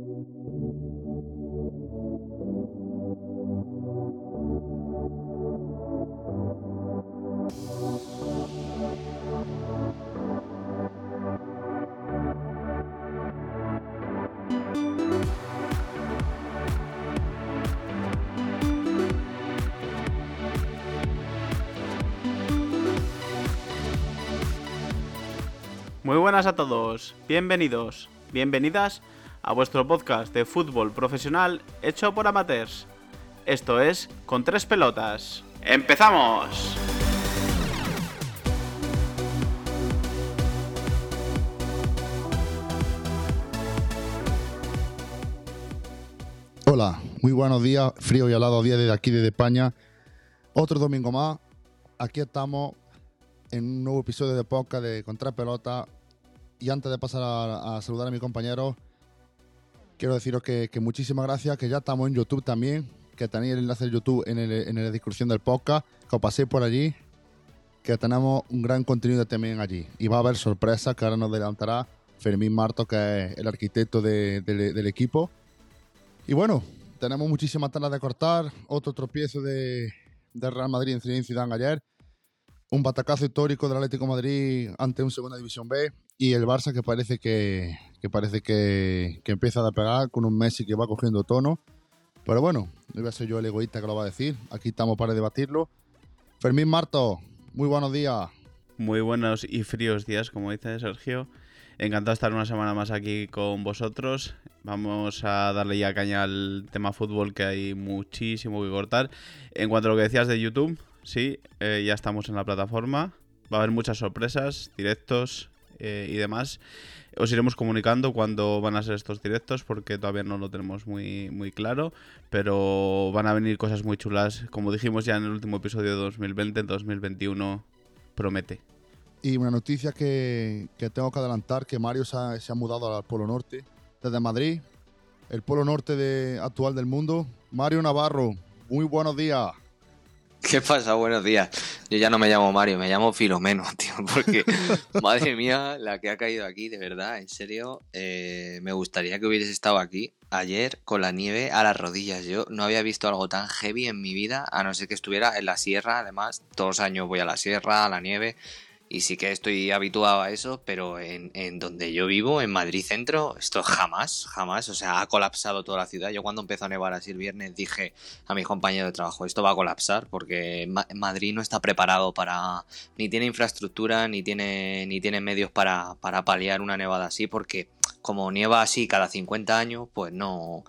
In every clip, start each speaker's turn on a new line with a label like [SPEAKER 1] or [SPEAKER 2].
[SPEAKER 1] Muy buenas a todos, bienvenidos, bienvenidas a vuestro podcast de fútbol profesional hecho por amateurs. Esto es Con tres pelotas. ¡Empezamos!
[SPEAKER 2] Hola, muy buenos días, frío y helado día desde aquí desde España. Otro domingo más, aquí estamos en un nuevo episodio de podcast de Contra Pelota. Y antes de pasar a, a saludar a mi compañero, quiero deciros que, muchísimas gracias, que ya estamos en YouTube también, que tenéis el enlace de YouTube en, el, en la descripción del podcast, que os paséis por allí, que tenemos un gran contenido también allí. Y va a haber sorpresas que ahora nos adelantará Fermín Marto, que es el arquitecto de, de, del equipo. Y bueno, tenemos muchísimas talas de cortar, otro tropiezo de, Real Madrid en Zidane ayer, un batacazo histórico del Atlético de Madrid ante un Segunda División B y el Barça que parece que, que parece que, que, empieza a pegar con un Messi que va cogiendo tono. Pero bueno, no voy a ser yo el egoísta que lo va a decir. Aquí estamos para debatirlo. Fermín Marto, muy buenos días.
[SPEAKER 1] Muy buenos y fríos días, como dice Sergio. Encantado de estar una semana más aquí con vosotros. Vamos a darle ya caña al tema fútbol que hay muchísimo que cortar. En cuanto a lo que decías de YouTube, sí, eh, ya estamos en la plataforma. Va a haber muchas sorpresas, directos eh, y demás. Os iremos comunicando cuándo van a ser estos directos porque todavía no lo tenemos muy, muy claro. Pero van a venir cosas muy chulas. Como dijimos ya en el último episodio de 2020, en 2021 promete.
[SPEAKER 2] Y una noticia que, que tengo que adelantar, que Mario se ha, se ha, mudado al Polo Norte desde Madrid, el Polo Norte de, actual del mundo. Mario Navarro, muy buenos días.
[SPEAKER 3] ¿Qué pasa? Buenos días. Yo ya no me llamo Mario, me llamo Filomeno, tío, porque madre mía, la que ha caído aquí, de verdad, en serio, eh, me gustaría que hubieses estado aquí ayer con la nieve a las rodillas. Yo no había visto algo tan heavy en mi vida, a no ser que estuviera en la sierra, además, todos los años voy a la sierra, a la nieve, y sí que estoy habituado a eso, pero en, en, donde yo vivo, en Madrid Centro, esto jamás, jamás, o sea, ha colapsado toda la ciudad. Yo cuando empezó a nevar así el viernes dije a mi compañero de trabajo, esto va a colapsar porque Ma Madrid no está preparado para, ni tiene infraestructura, ni tiene, ni tiene medios para, para paliar una nevada así, porque como nieva así cada 50 años, pues no,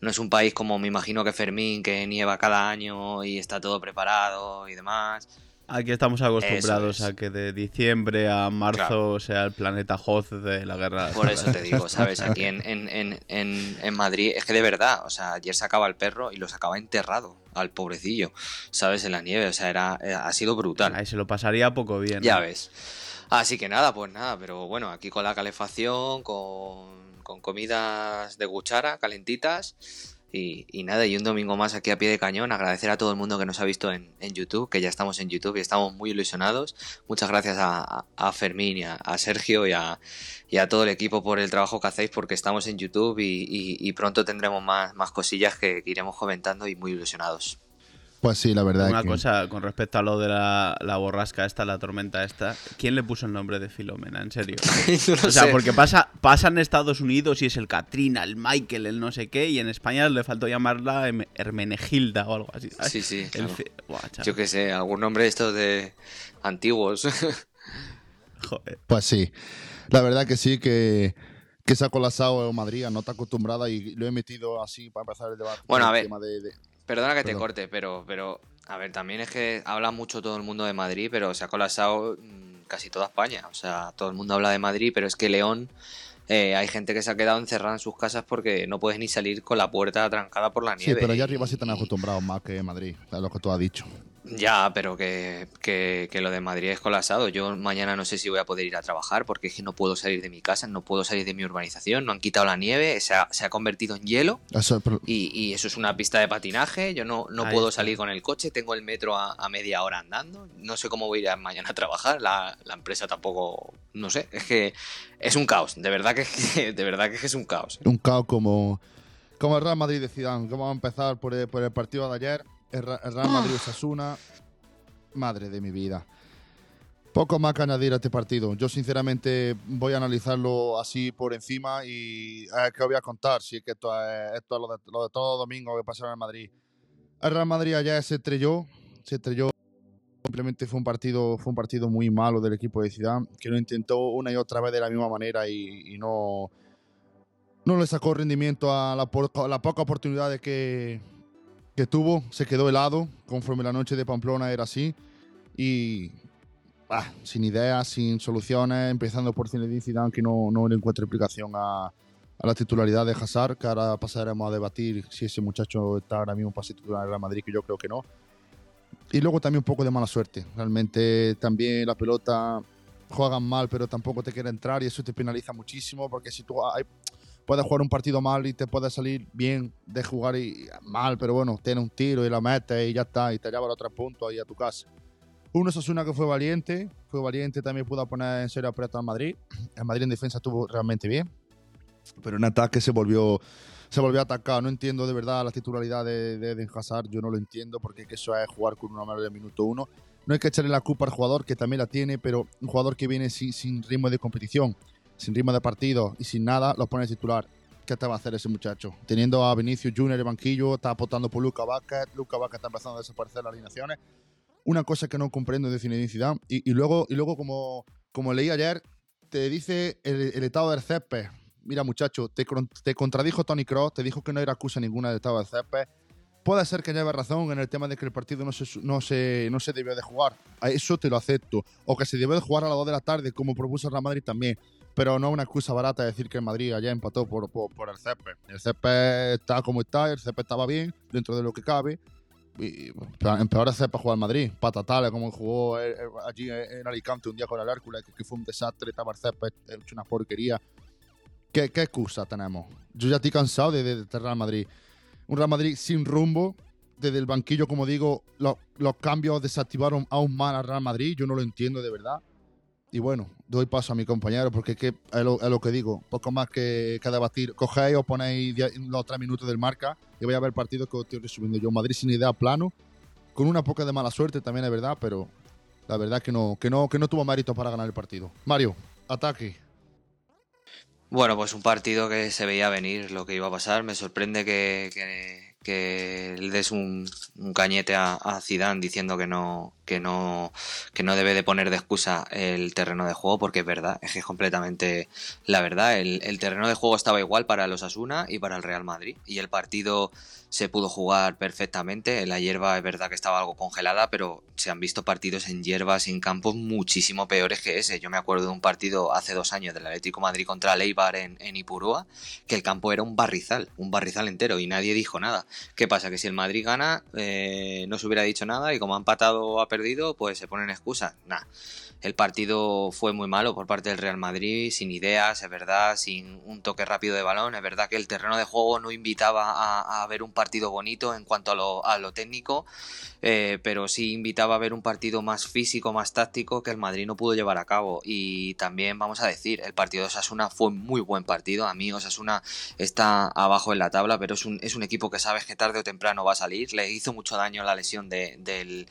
[SPEAKER 3] no es un país como me imagino que Fermín, que nieva cada año y está todo preparado y demás.
[SPEAKER 1] Aquí estamos acostumbrados es. a que de diciembre a marzo claro. sea el planeta Hoth de la guerra.
[SPEAKER 3] Por eso te digo, ¿sabes? Aquí en, en, en, en, Madrid es que de verdad, o sea, ayer sacaba el perro y lo sacaba enterrado al pobrecillo, ¿sabes? En la nieve, o sea, era, ha sido brutal.
[SPEAKER 1] Ahí se lo pasaría poco bien.
[SPEAKER 3] Ya ¿no? ves. Así que nada, pues nada, pero bueno, aquí con la calefacción, con, con comidas de cuchara calentitas y, y, nada, y un domingo más aquí a pie de cañón. Agradecer a todo el mundo que nos ha visto en, en YouTube, que ya estamos en YouTube y estamos muy ilusionados. Muchas gracias a, Fermín y a, Sergio y a, y a, todo el equipo por el trabajo que hacéis, porque estamos en YouTube y pronto tendremos más, más cosillas que, que, iremos comentando y muy ilusionados.
[SPEAKER 2] Pues sí, la verdad.
[SPEAKER 1] Una
[SPEAKER 2] que...
[SPEAKER 1] cosa con respecto a lo de la, la, borrasca esta, la tormenta esta, ¿quién le puso el nombre de Filomena? En serio.
[SPEAKER 3] no
[SPEAKER 1] o sea,
[SPEAKER 3] sé.
[SPEAKER 1] porque pasa, pasa en Estados Unidos y es el Katrina, el Michael, el no sé qué, y en España le faltó llamarla Hermenegilda o algo así. ¿sabes?
[SPEAKER 3] Sí, sí.
[SPEAKER 1] El
[SPEAKER 3] claro. Buah, Yo qué sé, algún nombre de estos de antiguos.
[SPEAKER 2] Joder. Pues sí. La verdad que sí, que que se ha colapsado Madrid, no está acostumbrada y lo he metido así para empezar el debate.
[SPEAKER 3] Bueno, a ver.
[SPEAKER 2] De, de...
[SPEAKER 3] Perdona que Perdón. te corte, pero, pero, a ver, también es que habla mucho todo el mundo de Madrid, pero se ha colapsado casi toda España. O sea, todo el mundo habla de Madrid, pero es que León, eh, hay gente que se ha quedado encerrada en sus casas porque no puedes ni salir con la puerta trancada por la nieve.
[SPEAKER 2] Sí, pero allá arriba sí están acostumbrados más que Madrid, es lo que tú has dicho.
[SPEAKER 3] Ya, pero que, que, que, lo de Madrid es colapsado. Yo mañana no sé si voy a poder ir a trabajar porque es que no puedo salir de mi casa, no puedo salir de mi urbanización, no han quitado la nieve, se ha, se ha convertido en hielo
[SPEAKER 2] Eso, pero-
[SPEAKER 3] y, y eso es una pista de patinaje. Yo no, no
[SPEAKER 1] Ahí
[SPEAKER 3] puedo
[SPEAKER 1] está.
[SPEAKER 3] salir con el coche, tengo el metro a, a media hora andando. No sé cómo voy a ir a- mañana a trabajar. La, la empresa tampoco, no sé, es que es un caos. De verdad que, es que- de verdad que es un caos.
[SPEAKER 2] un caos como, como el Real Madrid de Zidane. Que vamos a empezar por el, por el partido de ayer. El, Real Madrid Osasuna. Madre de mi vida. Poco más que añadir a este partido. Yo sinceramente voy a analizarlo así por encima y eh, ¿qué os voy a contar? Si es que esto es, esto es lo, de, lo de todo domingo que pasaron en Madrid. El Real Madrid ayer se estrelló, se estrelló. Simplemente fue un partido, fue un partido muy malo del equipo de Zidane, que lo intentó una y otra vez de la misma manera y, y no, no le sacó rendimiento a la, por- a la poca oportunidad de que, que tuvo. Se quedó helado, conforme la noche de Pamplona era así. Y ah, sin ideas, sin soluciones, empezando por Zinedine Zidane, que no, no le encuentra explicación a, a la titularidad de Hazard, que ahora pasaremos a debatir si ese muchacho está ahora mismo para titular en Real Madrid, que yo creo que no. Y luego también un poco de mala suerte. Realmente también la pelota juegan mal, pero tampoco te quiere entrar y eso te penaliza muchísimo porque si tú hay- puedes jugar un partido mal y te puede salir bien de jugar y, mal, pero bueno, tiene un tiro y la metes y ya está, y te lleva los tres puntos ahí a tu casa. Uno es una que fue valiente, fue valiente, también pudo poner en serio aprieto al Madrid. El Madrid en defensa estuvo realmente bien, pero en ataque se volvió, se volvió a atacar. No entiendo de verdad la titularidad de, de Eden Hazard, yo no lo entiendo porque es que eso es jugar con una mano de minuto uno. No hay que echarle la culpa al jugador, que también la tiene, pero un jugador que viene sin, sin ritmo de competición, sin ritmo de partido y sin nada, lo pone titular. ¿Qué te va a hacer ese muchacho? Teniendo a Vinicius Junior el banquillo, está apostando por Luca Vaca, Luca Vaca está empezando a desaparecer las alineaciones. Una cosa que no comprendo de Zinedine Zidane. Y, y luego, y luego como, como leí ayer, te dice el, el estado del césped. Mira, muchacho, te, te contradijo Tony Cross, te dijo que no era acusa ninguna del estado del césped. Puede ser que lleve razón en el tema de que el partido no se, no se, no se debió de jugar. A eso te lo acepto. O que se debió de jugar a las 2 de la tarde, como propuso Real Madrid también. Pero no una excusa barata decir que el Madrid allá empató por, el césped. El césped está como está, el césped estaba bien, dentro de lo que cabe. Y empeora el césped jugar al Madrid. Patatales, como jugó eh, eh, allí en Alicante un día con el Hércules, que, que fue un desastre, estaba el césped hecho una porquería. ¿Qué, qué excusa tenemos? Yo ya estoy cansado de, de, de Real Madrid. Un Real Madrid sin rumbo. Desde el banquillo, como digo, lo- los cambios desactivaron aún más al Real Madrid. Yo no lo entiendo de verdad. Y bueno, doy paso a mi compañero porque es, es, lo, que digo. Poco más que, que debatir. Cogéis o ponéis los tres minutos del marca y voy a ver el partido que os estoy resumiendo yo. Madrid sin idea plano. Con una poca de mala suerte también es verdad, pero la verdad que no, que no, que no tuvo mérito para ganar el partido. Mario, ataque.
[SPEAKER 3] Bueno, pues un partido que se veía venir lo que iba a pasar. Me sorprende que, que, le des un, cañete a Zidane diciendo que no, que no, que no debe de poner de excusa el terreno de juego, porque es verdad, es que es completamente la verdad. El, el terreno de juego estaba igual para los Asuna y para el Real Madrid. Y el partido se pudo jugar perfectamente. La hierba es verdad que estaba algo congelada, pero se han visto partidos en hierbas, en campos muchísimo peores que ese. Yo me acuerdo de un partido hace dos años del Atlético Madrid contra Leibar en, en Ipurúa, que el campo era un barrizal, un barrizal entero, y nadie dijo nada. ¿Qué pasa? Que si el Madrid gana, eh, no se hubiera dicho nada, y como ha empatado ha perdido, pues se ponen excusas. Nah. El partido fue muy malo por parte del Real Madrid, sin ideas, es verdad, sin un toque rápido de balón. Es verdad que el terreno de juego no invitaba a, ver un partido bonito en cuanto a lo, técnico, eh, pero sí invitaba a ver un partido más físico, más táctico que el Madrid no pudo llevar a cabo. Y también vamos a decir, el partido de Osasuna fue muy buen partido. A mí Osasuna está abajo en la tabla, pero es un, es un equipo que sabes que tarde o temprano va a salir. Le hizo mucho daño la lesión de, del,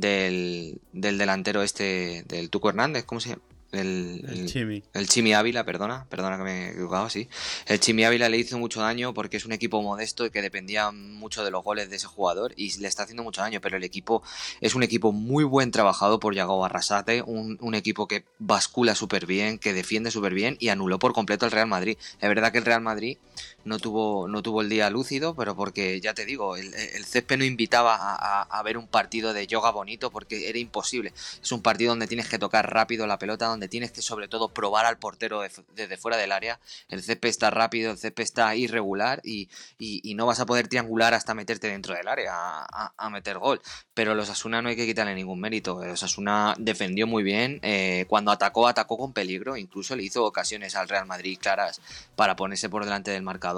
[SPEAKER 3] del, del delantero este, del Tuco Hernández, ¿cómo se llama? El,
[SPEAKER 1] El
[SPEAKER 3] el-
[SPEAKER 1] Chimi.
[SPEAKER 3] el Chimi Ávila, perdona, perdona que me he equivocado, sí. El Chimi Ávila le hizo mucho daño porque es un equipo modesto y que dependía mucho de los goles de ese jugador y le está haciendo mucho daño, pero el equipo es un equipo muy buen trabajado por Yago Arrasate, un, un equipo que bascula súper bien, que defiende súper bien y anuló por completo el Real Madrid. Es verdad que el Real Madrid no tuvo, no tuvo el día lúcido, pero porque ya te digo, el, el césped no invitaba a, ver un partido de yoga bonito porque era imposible. Es un partido donde tienes que tocar rápido la pelota, donde tienes que sobre todo probar al portero desde fuera del área. El CP está rápido, el CP está irregular y, no vas a poder triangular hasta meterte dentro del área a, meter gol. Pero los Asuna no hay que quitarle ningún mérito. Los Asuna defendió muy bien. Eh, cuando atacó, atacó con peligro. Incluso le hizo ocasiones al Real Madrid claras para ponerse por delante del marcador.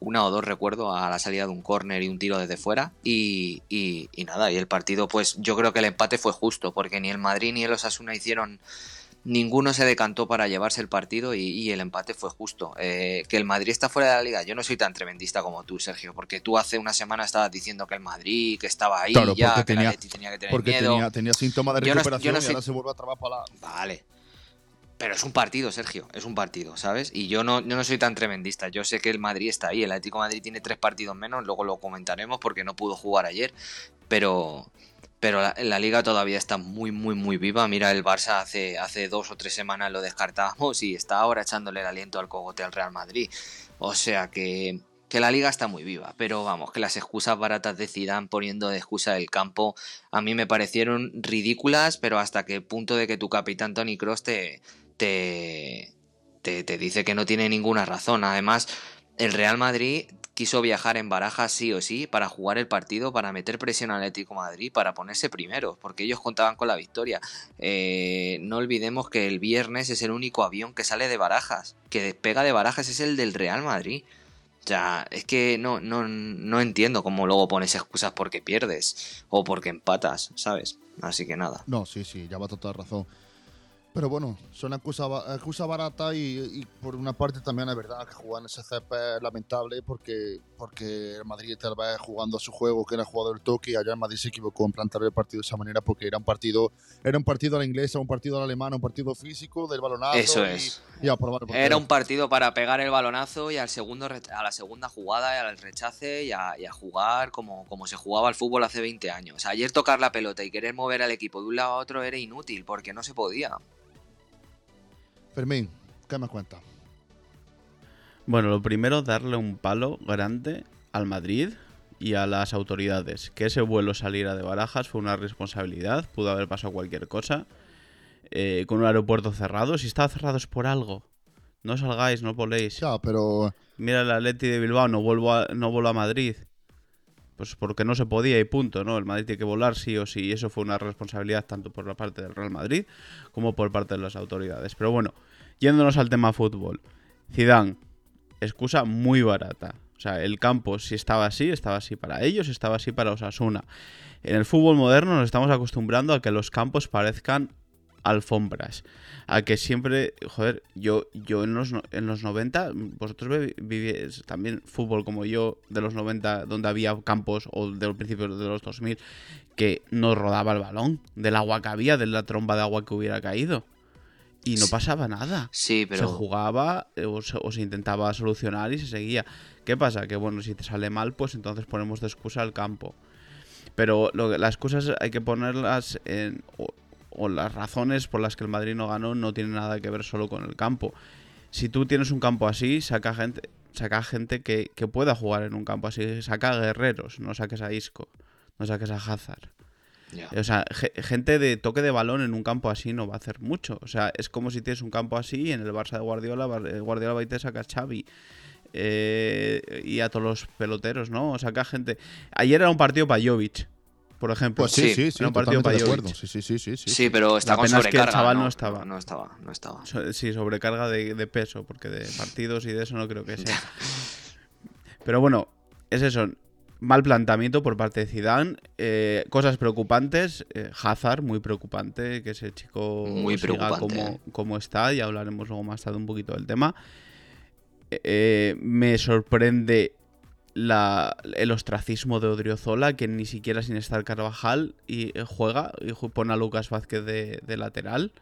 [SPEAKER 3] Una o dos recuerdo a la salida de un córner y un tiro desde fuera. Y, y, nada, y el partido, pues yo creo que el empate fue justo, porque ni el Madrid ni el Osasuna hicieron ninguno se decantó para llevarse el partido y, el empate fue justo. Eh, que el Madrid está fuera de la liga, yo no soy tan tremendista como tú, Sergio, porque tú hace una semana estabas diciendo que el Madrid, que estaba ahí ya, que tenía, tenía que tener
[SPEAKER 2] porque
[SPEAKER 3] miedo.
[SPEAKER 2] Tenía, síntomas de recuperación y ahora se vuelve a trabar para la...
[SPEAKER 3] Vale, pero es un partido, Sergio, es un partido, ¿sabes? Y yo no, yo no soy tan tremendista. Yo sé que el Madrid está ahí, el Atlético Madrid tiene tres partidos menos, luego lo comentaremos porque no pudo jugar ayer, pero, pero la, la, liga todavía está muy, muy, muy viva. Mira, el Barça hace, hace dos o tres semanas lo descartábamos y está ahora echándole el aliento al cogote al Real Madrid. O sea que, que la liga está muy viva, pero vamos, que las excusas baratas de Zidane poniendo de excusa el campo a mí me parecieron ridículas, pero hasta que el punto de que tu capitán Tony Cross te, te, te, te dice que no tiene ninguna razón. Además, el Real Madrid quiso viajar en barajas sí o sí para jugar el partido, para meter presión al Atlético Madrid, para ponerse primero, porque ellos contaban con la victoria. Eh, no olvidemos que el viernes es el único avión que sale de barajas, que despega de barajas es el del Real Madrid. O sea, es que no, no, no entiendo cómo luego pones excusas porque pierdes o porque empatas, ¿sabes? Así que nada.
[SPEAKER 2] No, sí, sí, ya va toda razón. Pero bueno, son excusa, excusa barata y, por una parte también es verdad que jugar en ese CP es lamentable porque, porque el Madrid tal vez jugando a su juego que era jugado el toque y allá el Madrid se equivocó en plantear el partido de esa manera porque era un partido era un partido a la inglesa, un partido a la alemana, un partido físico del balonazo.
[SPEAKER 3] Eso es. era un partido para pegar el balonazo y al segundo a la segunda jugada y al rechace y a, jugar como, como se jugaba el fútbol hace 20 años. Ayer tocar la pelota y querer mover al equipo de un lado a otro era inútil porque no se podía.
[SPEAKER 2] Fermín, ¿qué me cuenta?
[SPEAKER 1] Bueno, lo primero, darle un palo grande al Madrid y a las autoridades. Que ese vuelo saliera de Barajas fue una responsabilidad, pudo haber pasado cualquier cosa. Eh, con un aeropuerto cerrado, si estaba cerrado es por algo. No salgáis, no voléis.
[SPEAKER 2] Ya, pero...
[SPEAKER 1] Mira el Atleti de Bilbao, no vuelvo a, no vuelvo a Madrid. Pues porque no se podía y punto, ¿no? El Madrid tiene que volar sí o sí. Y eso fue una responsabilidad tanto por la parte del Real Madrid como por parte de las autoridades. Pero bueno, yéndonos al tema fútbol. Zidane, excusa muy barata. O sea, el campo si estaba así, estaba así para ellos, estaba así para Osasuna. En el fútbol moderno nos estamos acostumbrando a que los campos parezcan alfombras. A que siempre, joder, yo, yo en, los, en los 90, vosotros vivíais también fútbol como yo de los 90, donde había campos, o de los principios de los 2000, que no rodaba el balón, del agua que había, de la tromba de agua que hubiera caído. Y no pasaba nada.
[SPEAKER 3] Sí, pero...
[SPEAKER 1] Se jugaba eh, o se, intentaba solucionar y se seguía. ¿Qué pasa? Que bueno, si te sale mal, pues entonces ponemos de excusa el campo. Pero lo, las excusas hay que ponerlas en o las razones por las que el Madrid no ganó no tienen nada que ver solo con el campo. Si tú tienes un campo así, saca gente, saca gente que, pueda jugar en un campo así. Saca guerreros, no saques a Isco, no saques a Hazard. O sea, gente de toque de balón en un campo así no va a hacer mucho. O sea, es como si tienes un campo así y en el Barça de Guardiola, Guardiola va y te saca a Xavi. Eh, y a todos los peloteros, ¿no? O saca gente. Ayer era un partido para Jovic por ejemplo.
[SPEAKER 2] Pues sí, sí, sí, un partido para de acuerdo. Sí, sí, sí, sí,
[SPEAKER 3] sí. pero está con sobrecarga.
[SPEAKER 1] Es que el chaval no, estaba.
[SPEAKER 3] No estaba, no estaba.
[SPEAKER 1] Sí, sobrecarga de, peso, porque de partidos y de eso no creo que sea. pero bueno, es eso. Mal planteamiento por parte de Zidane. Eh, cosas preocupantes. Eh, Hazard, muy preocupante. Que ese chico
[SPEAKER 3] muy preocupante.
[SPEAKER 1] Como, como está. Y hablaremos luego más tarde un poquito del tema. Eh, me sorprende el ostracismo de Odriozola, que ni siquiera sin estar Carvajal y eh, juega y pone a Lucas Vázquez de, lateral.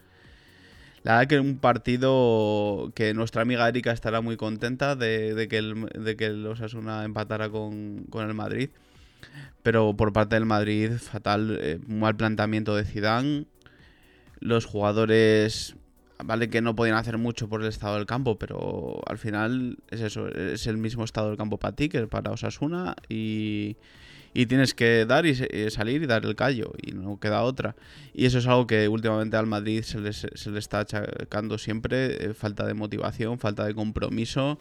[SPEAKER 1] La verdad que un partido que nuestra amiga Erika estará muy contenta de, que, el, de que el Osasuna empatara con, el Madrid. Pero por parte del Madrid, fatal, eh, mal planteamiento de Zidane. Los jugadores vale que no podían hacer mucho por el estado del campo, pero al final es eso, es el mismo estado del campo para ti que para Osasuna y, y tienes que dar y salir y dar el callo y no queda otra. Y eso es algo que últimamente al Madrid se le, se está achacando siempre, eh, falta de motivación, falta de compromiso.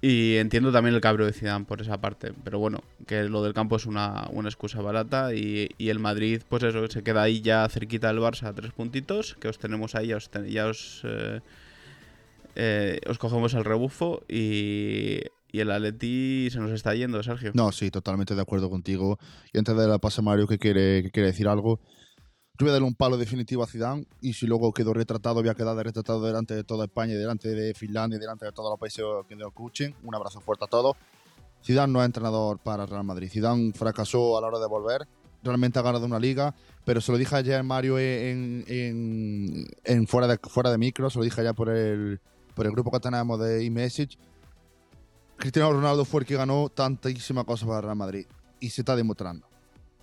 [SPEAKER 1] Y entiendo también el cabro de Zidane por esa parte. Pero bueno, que lo del campo es una, una excusa barata. Y, y, el Madrid, pues eso, se queda ahí ya cerquita del Barça tres puntitos. Que os tenemos ahí, ya os, ya os, eh, eh, os cogemos el rebufo. Y, y, el Atleti se nos está yendo, Sergio.
[SPEAKER 2] No, sí, totalmente de acuerdo contigo. Y antes de la pase Mario, que quiere, que quiere decir algo. Yo voy a darle un palo definitivo a Zidane y si luego quedó retratado, voy a quedar retratado delante de toda España, delante de Finlandia, delante de todos los países que nos escuchen. Un abrazo fuerte a todos. Zidane no es entrenador para Real Madrid. Zidane fracasó a la hora de volver. Realmente ha ganado una liga, pero se lo dije ayer Mario en, en, en fuera, de, fuera de micro, se lo dije allá por el, por el grupo que tenemos de eMessage. Cristiano Ronaldo fue el que ganó tantísimas cosas para Real Madrid y se está demostrando.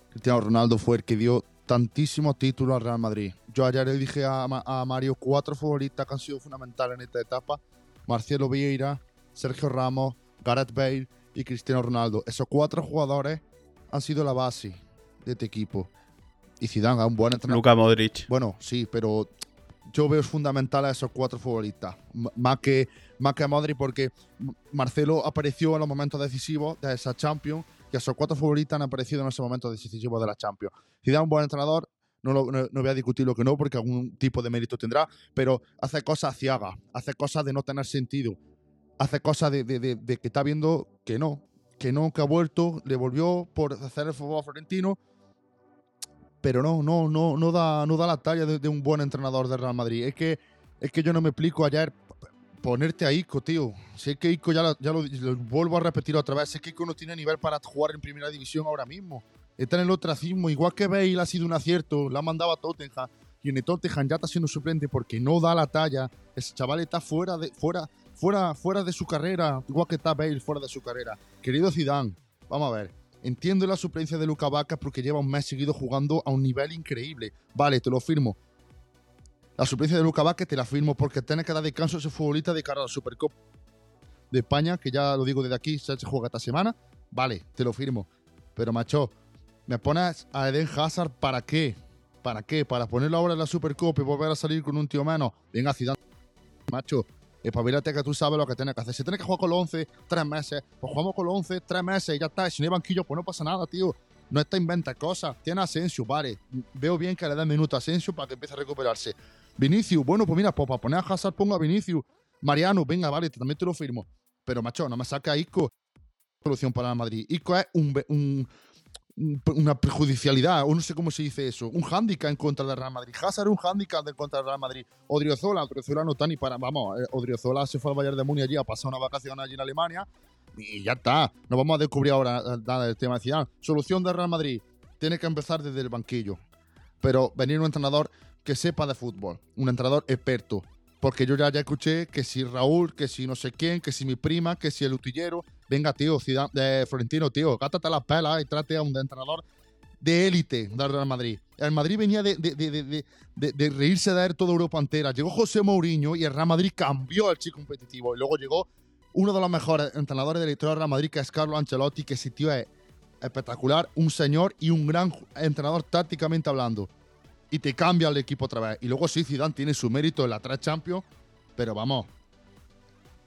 [SPEAKER 2] Cristiano Ronaldo fue el que dio tantísimos títulos al Real Madrid. Yo ayer le dije a, a, Mario cuatro futbolistas que han sido fundamentales en esta etapa. Marcelo Vieira, Sergio Ramos, Gareth Bale y Cristiano Ronaldo. Esos cuatro jugadores han sido la base de este equipo. Y Zidane es un buen entrenador.
[SPEAKER 1] Luka Modric.
[SPEAKER 2] Bueno, sí, pero yo veo fundamental a esos cuatro futbolistas. más que, más que a Modric porque Marcelo apareció en los momentos decisivos de esa Champions que cuatro futbolistas han aparecido en ese momento decisivo de la Champions. Si da un buen entrenador, no, no, voy a discutir lo que no, porque algún tipo de mérito tendrá, pero hace cosas ciagas, hace cosas de no tener sentido, hace cosas de, de, de, que está viendo que no, que no, que ha vuelto, le volvió por hacer el fútbol florentino, pero no, no, no, no da, no da la talla de, un buen entrenador de Real Madrid. Es que, es que yo no me explico ayer ponerte a Ico, tío. Sé que Ico, ya, lo, vuelvo a repetir otra vez, sé que Ico no tiene nivel para jugar en primera división ahora mismo. Está en el ostracismo, igual que Bale ha sido un acierto, la mandaba a Tottenham y en el Tottenham ya está siendo suplente porque no da la talla. Ese chaval está fuera de, fuera, fuera, fuera de su carrera, igual que está Bale fuera de su carrera. Querido Zidane, vamos a ver. Entiendo la suplencia de Luca Vaca porque lleva un mes seguido jugando a un nivel increíble. Vale, te lo firmo. La suplencia de Luca Vázquez te la firmo porque tiene que dar descanso a ese futbolista de cara a la Supercopa de España, que ya lo digo desde aquí, se juega esta semana. Vale, te lo firmo. Pero, macho, ¿me pones a Eden Hazard para qué? ¿Para qué? ¿Para ponerlo ahora en la Supercopa y volver a salir con un tío menos? Venga, Zidane, macho, espabilate que tú sabes lo que tienes que hacer. Si tienes que jugar con los 11 tres meses, pues jugamos con los 11 tres meses y ya está. Si no hay banquillo, pues no pasa nada, tío. No está inventa cosas. Tiene Asensio, vale. Veo bien que le den minuto a Asensio para que empiece a recuperarse. Vinicius, bueno, pues mira, pues para poner a Hazard pongo a Vinicius. Mariano, venga, vale, también te lo firmo. Pero, macho, no me saca a Isco. Solución para Madrid. Isco es un, una prejudicialidad, o no sé cómo se dice eso, un hándicap en contra del Real Madrid. Hazard un hándicap en contra del Real Madrid. Odriozola, Odriozola no está ni para. Vamos, eh, Odriozola se fue al Bayern de Múnich allí a pasar una vacación allí en Alemania y ya está. No vamos a descubrir ahora nada del tema de Zidane. Solución del Real Madrid. Tiene que empezar desde el banquillo. Pero venir un entrenador que sepa de fútbol, un entrenador experto. Porque yo ya, ya escuché que si Raúl, que si no sé quién, que si mi prima, que si el utillero. Venga, tío, Ciudad, de Florentino, tío, gástate las pelas y trate a un entrenador de élite del Real Madrid. El Madrid venía de, de, de, de, reírse de él toda Europa entera. Llegó José Mourinho y el Real Madrid cambió al chico competitivo. Y luego llegó uno de los mejores entrenadores de la historia del Real Madrid, que es Carlo Ancelotti, que ese tío es espectacular, un señor y un gran entrenador tácticamente hablando y te cambia el equipo otra vez. Y luego sí, Zidane tiene su mérito en la tres Champions, pero vamos,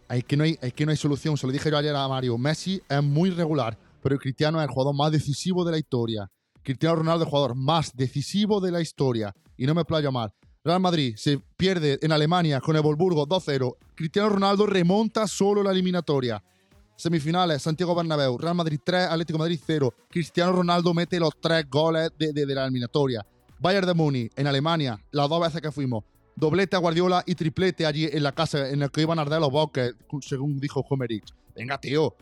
[SPEAKER 2] es que, no hay, es que no hay solución. Se lo dije yo ayer a Mario. Messi es muy regular, pero Cristiano es el jugador más decisivo de la historia. Cristiano Ronaldo es el jugador más decisivo de la historia. Y no me playo mal. Real Madrid se pierde en Alemania con el Volburgo 2-0. Cristiano Ronaldo remonta solo la eliminatoria. Semifinales, Santiago Bernabéu, Real Madrid 3, Atlético Madrid 0. Cristiano Ronaldo mete los tres goles de, de la eliminatoria. Bayern de Múnich, en Alemania, las dos veces que fuimos. Doblete a Guardiola y triplete allí en la casa en el que iban a arder los bosques, según dijo Homerich. Venga, tío,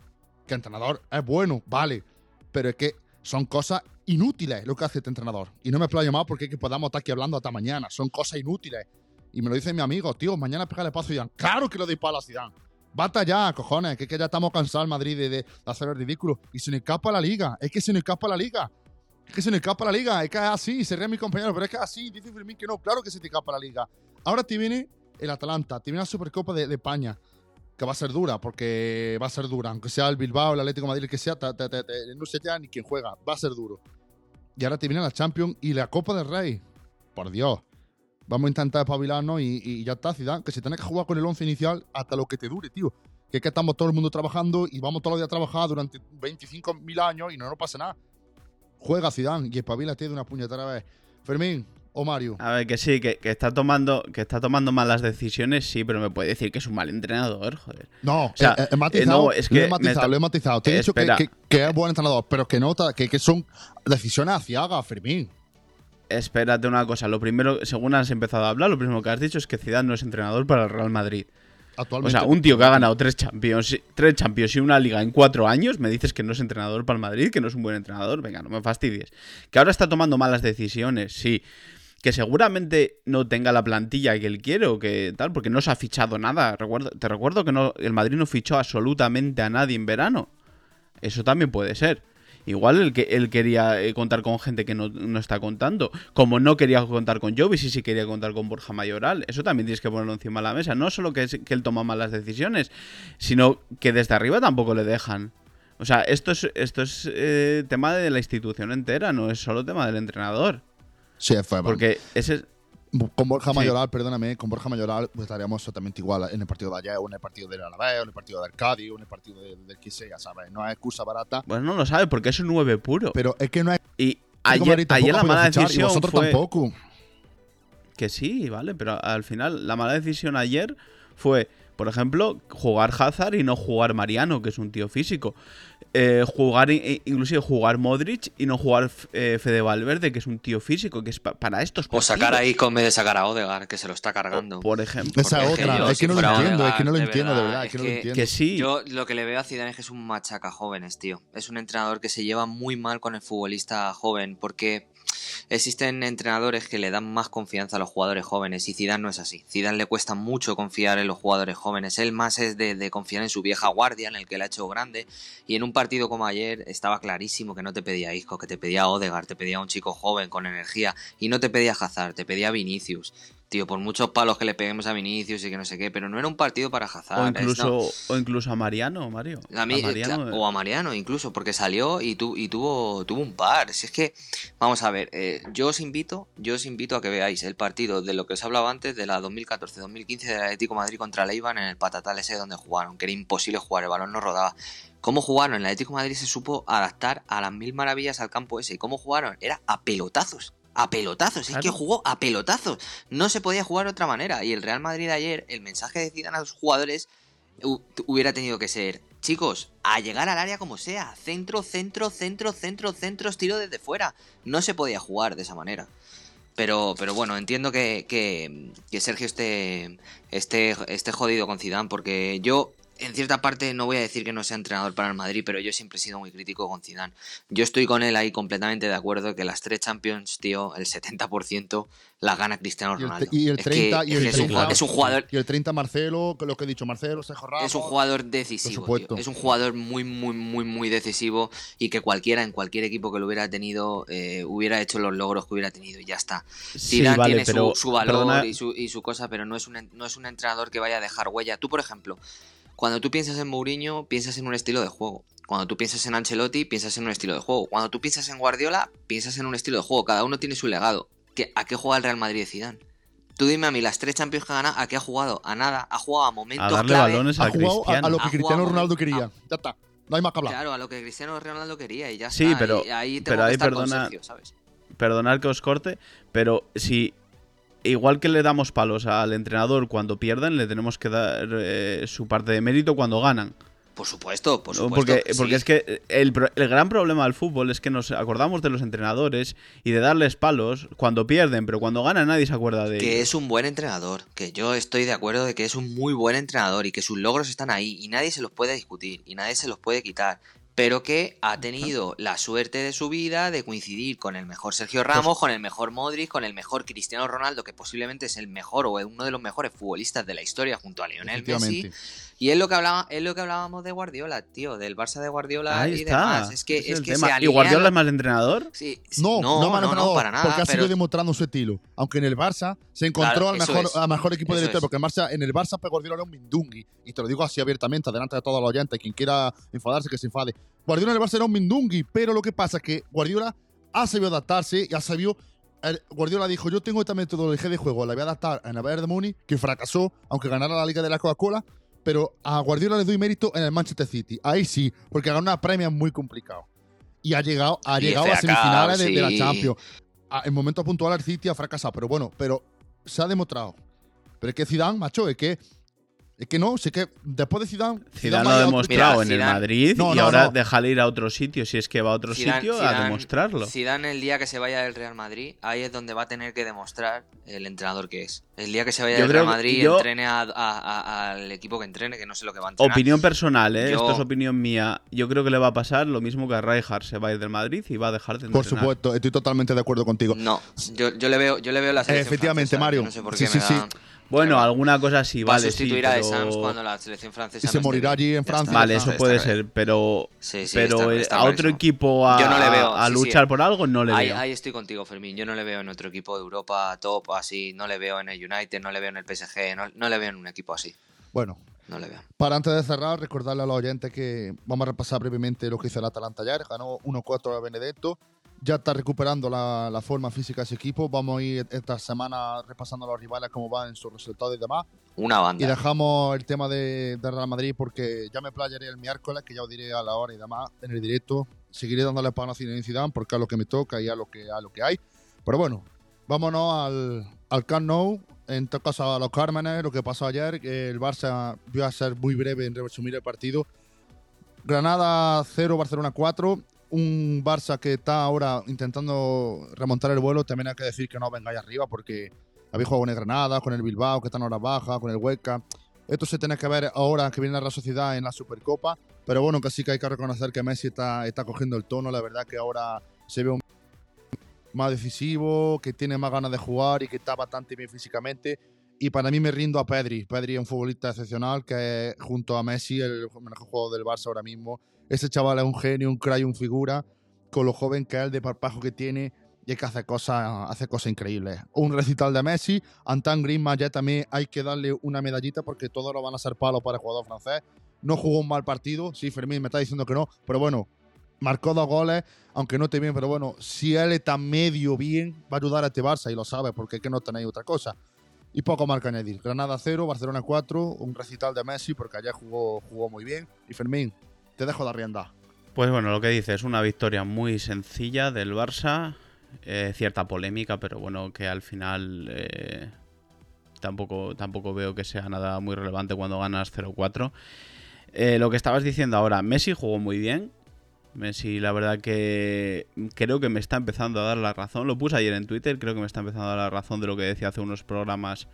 [SPEAKER 2] que entrenador es bueno, vale. Pero es que son cosas inútiles lo que hace este entrenador. Y no me explayo más porque es que podamos estar aquí hablando hasta mañana. Son cosas inútiles. Y me lo dice mi amigo, tío, mañana pégale paso a Zidane. ¡Claro que lo doy para a Zidane! Bata ya, cojones, que, que ya estamos cansados en Madrid de, de, hacer el ridículo. Y se nos escapa la liga. Es que se nos escapa la liga. Es que se nos escapa la liga, es que es así, se ríe mi compañero, pero es que es así, dice Fermín que no, claro que se te escapa la liga. Ahora te viene el Atalanta, te viene la Supercopa de, de España, que va a ser dura, porque va a ser dura, aunque sea el Bilbao, el Atlético de Madrid, el que sea, te- te- te- no sé ya ni quién juega, va a ser duro. Y ahora te viene la Champions y la Copa del Rey. Por Dios. Vamos a intentar espabilarnos y, y ya está, Zidane, que si tienes que jugar con el 11 inicial hasta lo que te dure, tío. Que es que estamos todo el mundo trabajando y vamos todos los días a trabajar durante 25.000 años y no nos pasa nada. Juega Zidane y espabilate de una puñetera vez. Fermín o Mario.
[SPEAKER 1] A ver, que sí, que, que está tomando que está tomando malas decisiones, sí, pero me puede decir que es un mal entrenador, joder.
[SPEAKER 2] No,
[SPEAKER 1] sea,
[SPEAKER 2] he, he matizado,
[SPEAKER 1] eh, no, es
[SPEAKER 2] lo he matizado,
[SPEAKER 1] está-
[SPEAKER 2] lo he matizado. Te he dicho que,
[SPEAKER 1] Espera.
[SPEAKER 2] que- que es buen entrenador, pero que no, ta- que, que son decisiones aciagas, Fermín.
[SPEAKER 1] Espérate una cosa, lo primero, según has empezado a hablar, lo primero que has dicho es que Zidane no es entrenador para el Real Madrid. O sea, un tío que ha ganado tres Champions, tres y una Liga en cuatro años, me dices que no es entrenador para el Madrid, que no es un buen entrenador. Venga, no me fastidies. Que ahora está tomando malas decisiones, sí. Que seguramente no tenga la plantilla que él quiere o que tal, porque no se ha fichado nada. Te recuerdo que el Madrid no fichó absolutamente a nadie en verano. Eso también puede ser. Igual él, que, él quería eh, contar con gente que no, no está contando. Como no quería contar con Jovis y sí quería contar con Borja Mayoral. Eso también tienes que ponerlo encima de la mesa. No solo que, es- que él toma malas decisiones, sino que desde arriba tampoco le dejan. O sea, esto es, esto es eh, tema de la institución entera, no es solo tema del entrenador.
[SPEAKER 2] Sí, fue.
[SPEAKER 1] Porque ese es-
[SPEAKER 2] Con Borja
[SPEAKER 1] Sí.
[SPEAKER 2] Mayoral, perdóname, con Borja Mayoral pues, estaríamos exactamente igual en el partido de ayer, o en el partido del Alavés, o en el partido del Cádiz, o en el partido de- del que sea, ¿sabes? No es excusa barata,
[SPEAKER 1] Pues no lo sabe porque es un 9 puro.
[SPEAKER 2] pero es que no es
[SPEAKER 1] Y ayer, ayer la mala
[SPEAKER 2] fichar, y
[SPEAKER 1] decisión
[SPEAKER 2] vosotros
[SPEAKER 1] fue...
[SPEAKER 2] tampoco.
[SPEAKER 1] Que sí, vale, pero al final la mala decisión ayer fue, por ejemplo, jugar Hazard y no jugar Mariano, que es un tío físico. Eh, jugar, inclusive jugar Modric y no jugar eh, Fede Valverde, que es un tío físico, que es pa- para estos
[SPEAKER 3] O sacar a
[SPEAKER 1] partidos.
[SPEAKER 3] Isco en vez de sacar a Odegar, que se lo está cargando.
[SPEAKER 1] Por ejemplo.
[SPEAKER 2] Esa
[SPEAKER 3] Porque
[SPEAKER 2] otra,
[SPEAKER 3] yo,
[SPEAKER 2] es que no lo entiendo, es que no lo
[SPEAKER 3] de
[SPEAKER 2] entiendo, de
[SPEAKER 3] verdad,
[SPEAKER 2] es que no lo
[SPEAKER 3] que-
[SPEAKER 2] entiendo.
[SPEAKER 1] Que sí.
[SPEAKER 3] Yo lo que le veo a Zidane es que es un machaca jóvenes, tío. Es un entrenador que se lleva muy mal con el futbolista joven porque existen entrenadores que le dan más confianza a los jugadores jóvenes y Zidane no es así. Zidane le cuesta mucho confiar en los jugadores jóvenes. Él más es de, confiar en su vieja guardia, en el que le ha hecho grande. Y en un partido como ayer estaba clarísimo que no te pedía Isco, que te pedía Odegaard, te pedía un chico joven con energía y no te pedía Hazard, te pedía Vinicius. Tío, por muchos palos que le peguemos a Vinicius y que no sé qué, pero no era un partido para Hazard.
[SPEAKER 1] O
[SPEAKER 3] es- no.
[SPEAKER 1] incluso, o incluso a Mariano, Mario.
[SPEAKER 3] A mí,
[SPEAKER 1] A Mariano,
[SPEAKER 3] o a Mariano incluso, porque salió y, tu- y tuvo, tuvo un par. Si es que, vamos a ver, eh, yo os invito, yo os invito a que veáis el partido de lo que os hablaba antes, de la 2014-2015 del Atlético de Madrid contra Leiban en el patatal ese donde jugaron, que era imposible jugar, el balón no rodaba. ¿Cómo jugaron? El Atlético de Madrid se supo adaptar a las mil maravillas al campo ese. ¿Y cómo jugaron? Era a pelotazos. A pelotazos, es que jugó a pelotazos. No se podía jugar de otra manera. Y el Real Madrid ayer, el mensaje de Zidane a los jugadores hu- hubiera tenido que ser, chicos, a llegar al área como sea, centro, centro, centro, centro, centro, tiro desde fuera. No se podía jugar de esa manera. Pero, pero bueno, entiendo que, que, que Sergio esté, esté, esté jodido con Zidane, porque yo, en cierta parte, no voy a decir que no sea entrenador para el Madrid, pero yo siempre he sido muy crítico con Zidane. Yo estoy con él ahí completamente de acuerdo que las tres Champions, tío, el 70% las gana Cristiano
[SPEAKER 2] Y el,
[SPEAKER 3] Ronaldo.
[SPEAKER 2] y el
[SPEAKER 3] Es que-
[SPEAKER 2] 30, y
[SPEAKER 3] es
[SPEAKER 2] el
[SPEAKER 3] que es un
[SPEAKER 2] 30,
[SPEAKER 3] jugador- es un jugador
[SPEAKER 2] Y el 30 Marcelo, que lo que he dicho, Marcelo, Sergio Ramos.
[SPEAKER 3] es un jugador decisivo. Tío. Es un jugador muy, muy, muy, muy decisivo y que cualquiera en cualquier equipo que lo hubiera tenido eh, hubiera hecho los logros que hubiera tenido y ya está.
[SPEAKER 1] Sí,
[SPEAKER 3] Zidane
[SPEAKER 1] vale,
[SPEAKER 3] tiene
[SPEAKER 1] pero
[SPEAKER 3] su, su valor y, su, y su cosa, pero no es, un, no es un entrenador que vaya a dejar huella. Tú, por ejemplo, cuando tú piensas en Mourinho, piensas en un estilo de juego. Cuando tú piensas en Ancelotti, piensas en un estilo de juego. Cuando tú piensas en Guardiola, piensas en un estilo de juego. Cada uno tiene su legado. ¿Qué- ¿A qué juega el Real Madrid de Zidane? Tú dime a mí, las tres Champions que gana, ¿a qué ha jugado? A nada. Ha jugado a momentos
[SPEAKER 1] A darle
[SPEAKER 3] clave.
[SPEAKER 1] balones
[SPEAKER 2] Ha
[SPEAKER 1] a
[SPEAKER 2] jugado a,
[SPEAKER 1] Cristiano.
[SPEAKER 2] a lo que
[SPEAKER 3] Ha
[SPEAKER 2] Cristiano Ronaldo quería. Ya está. No hay más que hablar.
[SPEAKER 3] Claro, a lo que Cristiano Ronaldo quería y ya
[SPEAKER 1] Sí,
[SPEAKER 3] está.
[SPEAKER 1] pero-
[SPEAKER 3] y ahí
[SPEAKER 1] pero
[SPEAKER 3] tengo que
[SPEAKER 1] ahí
[SPEAKER 3] estar con
[SPEAKER 1] perdona-
[SPEAKER 3] Sergio, ¿sabes?
[SPEAKER 1] Perdonad que os corte, pero si igual que le damos palos al entrenador cuando pierden, le tenemos que dar eh, su parte de mérito cuando ganan.
[SPEAKER 3] Por supuesto, por supuesto.
[SPEAKER 1] porque es que el, gran problema del fútbol es que nos acordamos de los entrenadores y de darles palos cuando pierden, pero cuando ganan nadie se acuerda de
[SPEAKER 3] que
[SPEAKER 1] ellos.
[SPEAKER 3] es un buen entrenador, que yo estoy de acuerdo de que es un muy buen entrenador y que sus logros están ahí y nadie se los puede discutir y nadie se los puede quitar. Pero que ha tenido la suerte de su vida de coincidir con el mejor Sergio Ramos, con el mejor Modric, con el mejor Cristiano Ronaldo, que posiblemente es el mejor o uno de los mejores futbolistas de la historia junto a Lionel Messi. Y es lo que hablaba, es lo que hablábamos de Guardiola, tío, del Barça de Guardiola
[SPEAKER 1] Ahí
[SPEAKER 3] y
[SPEAKER 1] está.
[SPEAKER 3] demás. Es que, es que se
[SPEAKER 1] ¿Y Guardiola es mal entrenador?
[SPEAKER 3] Sí, sí,
[SPEAKER 2] No, no,
[SPEAKER 3] no,
[SPEAKER 2] mal
[SPEAKER 3] no,
[SPEAKER 2] entrenador,
[SPEAKER 3] para nada.
[SPEAKER 2] porque ha
[SPEAKER 3] pero-
[SPEAKER 2] seguido demostrando su estilo. Aunque en el Barça se encontró
[SPEAKER 3] Claro,
[SPEAKER 2] al, mejor,
[SPEAKER 3] es.
[SPEAKER 2] al mejor equipo de
[SPEAKER 3] es.
[SPEAKER 2] porque en, Barça, en el Barça Pep Guardiola era un mindungui. Y te lo digo así abiertamente, delante de todos los oyentes. Quien quiera enfadarse, que se enfade. Guardiola en el Barça era un mindungui, pero lo que pasa es que Guardiola ha sabido adaptarse y ha sabido... el- Guardiola dijo, yo tengo esta metodología de juego, la voy a adaptar en el Bayern de Múnich, que fracasó, aunque ganara la Liga de la Coca-Cola, pero a Guardiola le doy mérito en el Manchester City. Ahí sí, porque ganó una premia muy complicado. Y ha llegado, ha
[SPEAKER 3] Y
[SPEAKER 2] llegado a semifinales de, de la. Champions. A- en momentos puntuales el City ha fracasado, pero bueno, pero se ha demostrado. Pero es que Zidane, macho, es que es que no, sé que después de Zidane,
[SPEAKER 1] Zidane lo
[SPEAKER 2] vaya
[SPEAKER 1] ha demostrado
[SPEAKER 3] Mira,
[SPEAKER 1] en el
[SPEAKER 3] Zidane-
[SPEAKER 1] Madrid
[SPEAKER 2] No,
[SPEAKER 1] y
[SPEAKER 2] no,
[SPEAKER 1] ahora
[SPEAKER 2] no.
[SPEAKER 1] déjale ir a otro sitio. Si es que va a otro
[SPEAKER 3] Zidane-
[SPEAKER 1] sitio, a
[SPEAKER 3] Zidane-
[SPEAKER 1] demostrarlo.
[SPEAKER 3] Zidane el día que se vaya del Real Madrid, ahí es donde va a tener que demostrar el entrenador que es. El día que se vaya
[SPEAKER 1] Yo
[SPEAKER 3] del Real Madrid,
[SPEAKER 1] yo-
[SPEAKER 3] entrene a- a- a- al equipo que entrene, que no sé lo que va a entrenar.
[SPEAKER 1] Opinión personal, ¿eh?
[SPEAKER 3] Yo-
[SPEAKER 1] Esto es opinión mía. Yo creo que le va a pasar lo mismo que a Rijkaard. Se va a ir del Madrid y va a dejar de entrenar.
[SPEAKER 2] Por supuesto, estoy totalmente de acuerdo contigo.
[SPEAKER 3] No, yo, yo le veo, yo le veo la selección
[SPEAKER 2] Efectivamente,
[SPEAKER 3] francesa,
[SPEAKER 2] Mario.
[SPEAKER 3] sé por
[SPEAKER 2] Sí,
[SPEAKER 3] qué
[SPEAKER 2] sí,
[SPEAKER 3] me
[SPEAKER 2] sí.
[SPEAKER 3] da-
[SPEAKER 1] Bueno,
[SPEAKER 3] Claro.
[SPEAKER 1] alguna cosa sí,
[SPEAKER 3] va
[SPEAKER 1] vale.
[SPEAKER 3] a sustituir
[SPEAKER 1] sí,
[SPEAKER 3] a
[SPEAKER 1] pero-
[SPEAKER 3] Sams cuando la selección francesa
[SPEAKER 2] Y se
[SPEAKER 3] no
[SPEAKER 2] morirá allí en Francia.
[SPEAKER 1] Vale,
[SPEAKER 2] está,
[SPEAKER 1] eso puede
[SPEAKER 3] está-
[SPEAKER 1] ser, pero,
[SPEAKER 3] Sí, sí,
[SPEAKER 1] pero
[SPEAKER 3] está- está
[SPEAKER 1] a otro equipo a,
[SPEAKER 3] Yo no le veo,
[SPEAKER 1] a
[SPEAKER 3] sí, sí.
[SPEAKER 1] luchar por algo no le
[SPEAKER 3] Ahí,
[SPEAKER 1] veo.
[SPEAKER 3] ahí estoy contigo, Fermín. Yo no le veo en otro equipo de Europa top así. No le veo en el United, no le veo en el PSG, no, no le veo en un equipo así.
[SPEAKER 2] Bueno,
[SPEAKER 3] No le veo.
[SPEAKER 2] Para antes de cerrar, recordarle a los oyentes que vamos a repasar brevemente lo que hizo el Atalanta ayer. Ganó 1-4 a Benedetto. Ya está recuperando la, la forma física de ese equipo. Vamos a ir esta semana repasando a los rivales, cómo van en sus resultados y demás.
[SPEAKER 3] Una
[SPEAKER 2] Y
[SPEAKER 3] banda.
[SPEAKER 2] dejamos el tema de, de Real Madrid porque ya me playaré el miércoles, que ya os diré a la hora y demás en el directo. Seguiré dándole pan a Zidane porque es lo que me toca y a lo que, a lo que hay. Pero bueno, vámonos al, al Camp Nou. En todo caso, a los Cármenes, lo que pasó ayer. que El Barça, voy a ser muy breve en resumir el partido. Granada 0, Barcelona 4. Un Barça que está ahora intentando remontar el vuelo. También hay que decir que no vengáis arriba porque habéis jugado con el Granada, con el Bilbao, que están ahora baja, con el Huesca. Esto se tiene que ver ahora que viene la Sociedad en la Supercopa. Pero bueno, que sí que hay que reconocer que Messi está, está cogiendo el tono. La verdad que ahora se ve un más decisivo, que tiene más ganas de jugar y que está bastante bien físicamente. Y para mí me rindo a Pedri. Pedri es un futbolista excepcional que junto a Messi, el mejor jugador del Barça ahora mismo. Ese chaval es un genio, un crack, un figura. Con lo joven que es, el de parpajo que tiene, y es que hace cosas, hace cosas increíbles. Un recital de Messi, Antoine Griezmann ya también hay que darle una medallita porque todos lo van a ser palos para el jugador francés. No jugó un mal partido, sí, Fermín me está diciendo que no, pero bueno, marcó dos goles, aunque no esté bien, pero bueno, si él está medio bien, va a ayudar a este Barça y lo sabe, porque es que no tenéis otra cosa. Y poco más que añadir. Granada 0, Barcelona 4, un recital de Messi, porque ayer jugó, jugó muy bien. Y Fermín, te dejo la rienda.
[SPEAKER 1] Pues bueno, lo que dices, una victoria muy sencilla del Barça, eh, cierta polémica, pero bueno, que al final eh, tampoco, tampoco veo que sea nada muy relevante cuando ganas 0-4. Eh, lo que estabas diciendo ahora, Messi jugó muy bien. Messi, la verdad que creo que me está empezando a dar la razón. Lo puse ayer en Twitter, creo que me está empezando a dar la razón de lo que decía hace unos programas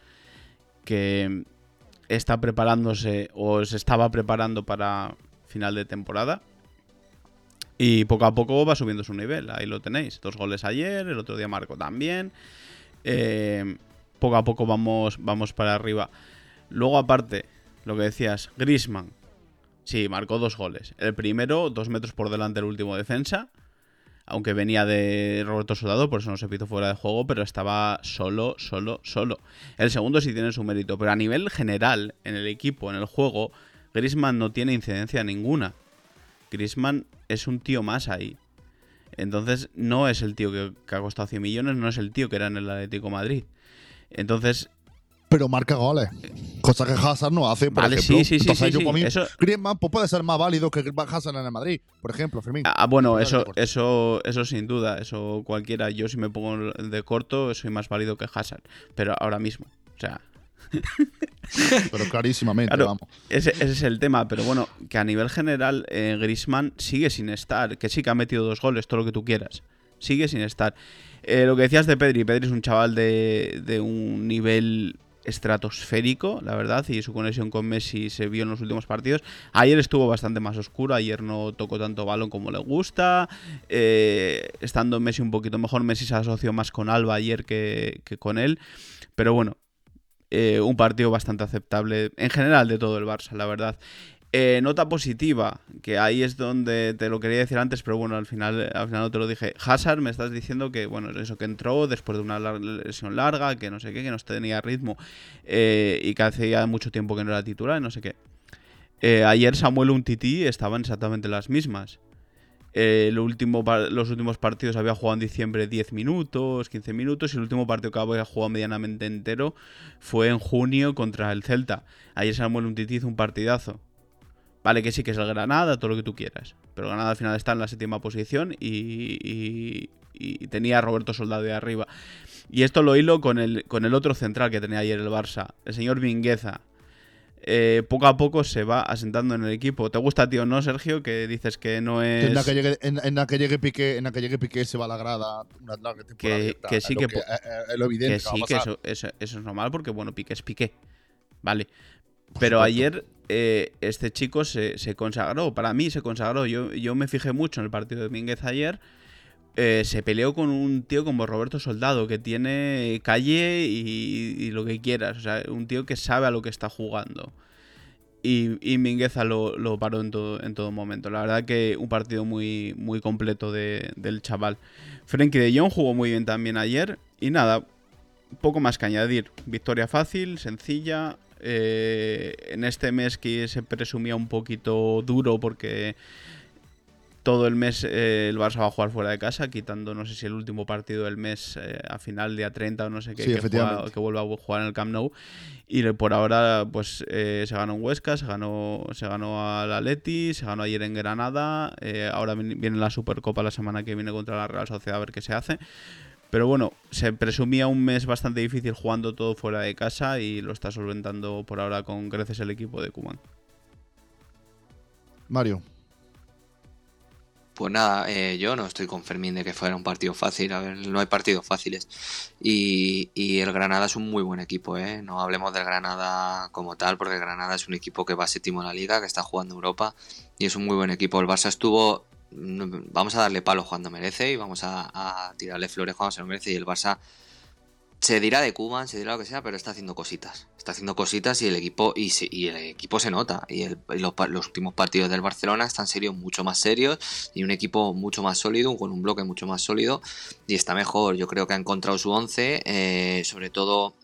[SPEAKER 1] que está preparándose o se estaba preparando para final de temporada. Y poco a poco va subiendo su nivel. Ahí lo tenéis. Dos goles ayer, el otro día marcó también. Eh, poco a poco vamos, vamos para arriba. Luego, aparte, lo que decías, Grisman. Sí, marcó dos goles. El primero, dos metros por delante del último defensa. Aunque venía de Roberto Soldado, por eso no se pidió fuera de juego, pero estaba solo, solo, solo. El segundo sí tiene su mérito, pero a nivel general, en el equipo, en el juego, Grisman no tiene incidencia ninguna. Grisman es un tío más ahí. Entonces, no es el tío que, que ha costado 100 millones, no es el tío que era en el Atlético de Madrid. Entonces,
[SPEAKER 2] Pero marca goles. Cosa que Hazard no hace, por
[SPEAKER 1] Vale,
[SPEAKER 2] ejemplo.
[SPEAKER 1] sí, sí, sí,
[SPEAKER 2] Entonces,
[SPEAKER 1] sí,
[SPEAKER 2] yo,
[SPEAKER 1] sí.
[SPEAKER 2] por mí,
[SPEAKER 1] Eso-
[SPEAKER 2] Griezmann pues, puede ser más válido que Hazard en el Madrid, por ejemplo, Fermín.
[SPEAKER 1] Ah, bueno, eso, eso, eso sin duda, eso cualquiera. Yo si me pongo de corto soy más válido que Hazard, pero ahora mismo, o sea,
[SPEAKER 2] Pero clarísimamente,
[SPEAKER 1] Claro.
[SPEAKER 2] vamos.
[SPEAKER 1] ese, ese es el tema. Pero bueno, que a nivel general eh, Griezmann sigue sin estar, que sí que ha metido dos goles, todo lo que tú quieras, sigue sin estar. Eh, lo que decías de Pedri, Pedri es un chaval de, de un nivel estratosférico, la verdad, y su conexión con Messi se vio en los últimos partidos. Ayer estuvo bastante más oscuro, ayer no tocó tanto balón como le gusta, eh, estando Messi un poquito mejor, Messi se asoció más con Alba ayer que, con él, pero bueno, eh, un partido bastante aceptable en general de todo el Barça, la verdad. Eh, nota positiva, que ahí es donde te lo quería decir antes, pero bueno, al final, al final no te lo dije. Hazard, me estás diciendo que, bueno, eso que entró después de una lesión larga, que no sé qué, que no tenía ritmo eh, y que hacía mucho tiempo que no era titular, no sé qué. Ayer Samuel Untiti estaban exactamente las mismas. Último, los últimos partidos había jugado en diciembre 10 minutos, 15 minutos, y el último partido que había jugado medianamente entero fue en junio contra el Celta. Ayer Samuel Untiti hizo un partidazo. Vale, que sí que es el Granada, todo lo que tú quieras. Pero Granada al final está en la séptima posición y, tenía a Roberto Soldado de arriba. Y esto lo hilo con el, con el otro central que tenía ayer el Barça, el señor Mingueza. Eh, poco a poco se va asentando en el equipo. ¿Te gusta, tío, no, Sergio? Que dices que no es.
[SPEAKER 2] En la que llegue, en, la que llegue Piqué, en la que llegue Piqué se va a la grada una larga
[SPEAKER 1] que, que sí que, lo evidente que, sí que eso, eso, eso, es normal porque bueno Piqué es Piqué vale pero ayer eh, este chico se, consagró, para mí se consagró. Yo, yo me fijé mucho en el partido de Mínguez ayer. Eh, se peleó con un tío como Roberto Soldado, que tiene calle y, lo que quieras. O sea, un tío que sabe a lo que está jugando. Y, y Mingueza lo, paró en todo, en todo momento. La verdad que un partido muy, muy completo del chaval. Frenkie de Jong jugó muy bien también ayer. Y nada, poco más que añadir. Victoria fácil, sencilla, eh, en este mes que se presumía un poquito duro porque todo el mes eh, el Barça va a jugar fuera de casa, quitando no sé si el último partido del mes eh, a final día 30 o no sé qué, que, que, vuelva a jugar en el Camp Nou. Y por ahora pues se ganó en Huesca, se ganó, se ganó al Atleti, se ganó ayer en Granada, ahora viene la Supercopa la semana que viene contra la Real Sociedad a ver qué se hace. Pero bueno, se presumía un mes bastante difícil jugando todo fuera de casa y lo está solventando por ahora con creces el equipo de Kuman.
[SPEAKER 2] Mario.
[SPEAKER 3] Pues nada, eh, yo no estoy con Fermín de que fuera un partido fácil. A ver, no hay partidos fáciles. Y, el Granada es un muy buen equipo, ¿eh? No hablemos del Granada como tal, porque el Granada es un equipo que va séptimo en la liga, que está jugando Europa y es un muy buen equipo. El Barça estuvo vamos a darle palo cuando merece y vamos a, tirarle flores cuando se lo merece. Y el Barça se dirá de Cuban, se dirá lo que sea, pero está haciendo cositas. Está haciendo cositas y el equipo y, y el equipo se nota. Y, los, los, últimos partidos del Barcelona están serios, mucho más serios y un equipo mucho más sólido, con un bloque mucho más sólido y está mejor. Yo creo que ha encontrado su once, eh, sobre todo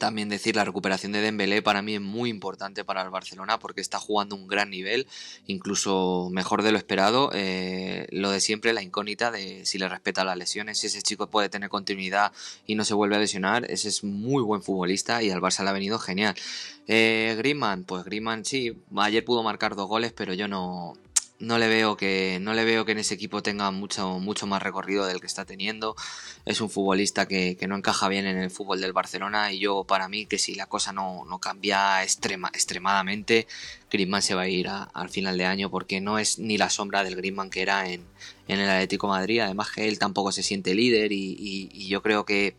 [SPEAKER 3] también decir la recuperación de Dembélé para mí es muy importante para el Barcelona porque está jugando un gran nivel, incluso mejor de lo esperado. Eh, lo de siempre, la incógnita de si le respeta las lesiones, si ese chico puede tener continuidad y no se vuelve a lesionar, ese es muy buen futbolista y al Barça le ha venido genial. Eh, Griezmann, pues Griezmann sí, ayer pudo marcar dos goles, pero yo no, no le veo que no le veo que en ese equipo tenga mucho mucho más recorrido del que está teniendo. Es un futbolista que, no encaja bien en el fútbol del Barcelona y yo para mí que si la cosa no, cambia extrema, extremadamente Griezmann se va a ir al final de año porque no es ni la sombra del Griezmann que era en, en el Atlético Madrid. Además que él tampoco se siente líder y yo creo que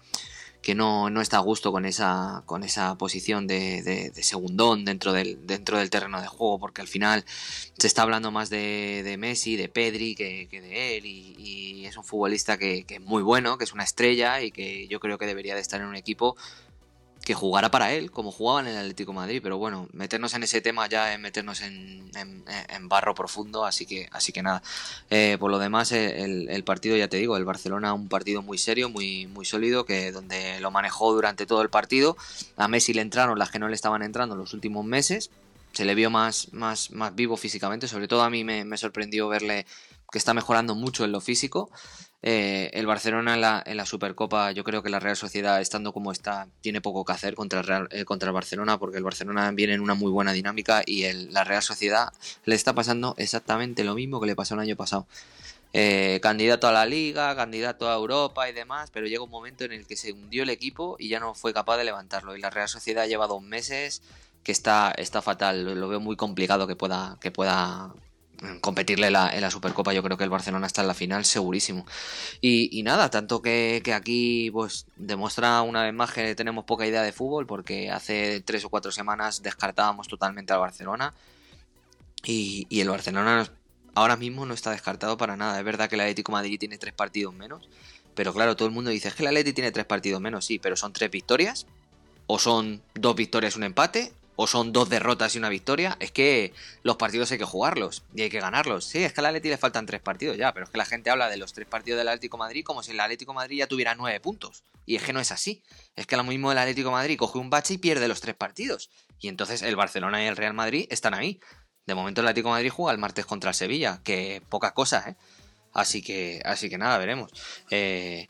[SPEAKER 3] que no, no, está a gusto con esa, con esa posición de, de, segundón dentro del, dentro del terreno de juego, porque al final se está hablando más de, de Messi, de Pedri, que, que de él, y, y es un futbolista que, que, es muy bueno, que es una estrella y que yo creo que debería de estar en un equipo que jugara para él, como jugaba en el Atlético Madrid, pero bueno, meternos en ese tema ya es meternos en, barro profundo, así que, así que nada. Eh, por lo demás, eh, el, partido, ya te digo, el Barcelona un partido muy serio, muy, muy sólido, que donde lo manejó durante todo el partido. A Messi le entraron las que no le estaban entrando en los últimos meses. Se le vio más, más, más vivo físicamente, sobre todo a mí me, me sorprendió verle que está mejorando mucho en lo físico. Eh, el Barcelona en la, Supercopa, yo creo que la Real Sociedad, estando como está, tiene poco que hacer contra el, Real, eh, contra el Barcelona, porque el Barcelona viene en una muy buena dinámica y la Real Sociedad le está pasando exactamente lo mismo que le pasó el año pasado. Eh, candidato a la liga, candidato a Europa y demás, pero llega un momento en el que se hundió el equipo y ya no fue capaz de levantarlo. Y la Real Sociedad lleva dos meses que está, está fatal, lo veo muy complicado que pueda, que pueda competirle en la Supercopa. Yo creo que el Barcelona está en la final, segurísimo. Y, nada, tanto que, aquí pues demuestra una vez más que tenemos poca idea de fútbol, porque hace tres o cuatro semanas descartábamos totalmente al Barcelona. Y, y el Barcelona ahora mismo no está descartado para nada. Es verdad que el Atlético Madrid tiene tres partidos menos. Pero claro, todo el mundo dice, es que el Atlético tiene tres partidos menos, sí, pero son tres victorias, o son dos victorias y un empate, o son dos derrotas y una victoria, es que los partidos hay que jugarlos y hay que ganarlos. Sí, es que al Atlético le faltan tres partidos ya, pero es que la gente habla de los tres partidos del Atlético Madrid como si el Atlético Madrid ya tuviera nueve puntos. Y es que no es así. Es que lo mismo el Atlético Madrid coge un bache y pierde los tres partidos. Y entonces el Barcelona y el Real Madrid están ahí. De momento el Atlético Madrid juega el martes contra el Sevilla, que poca cosa, ¿eh? Así que, así que nada, veremos. Eh,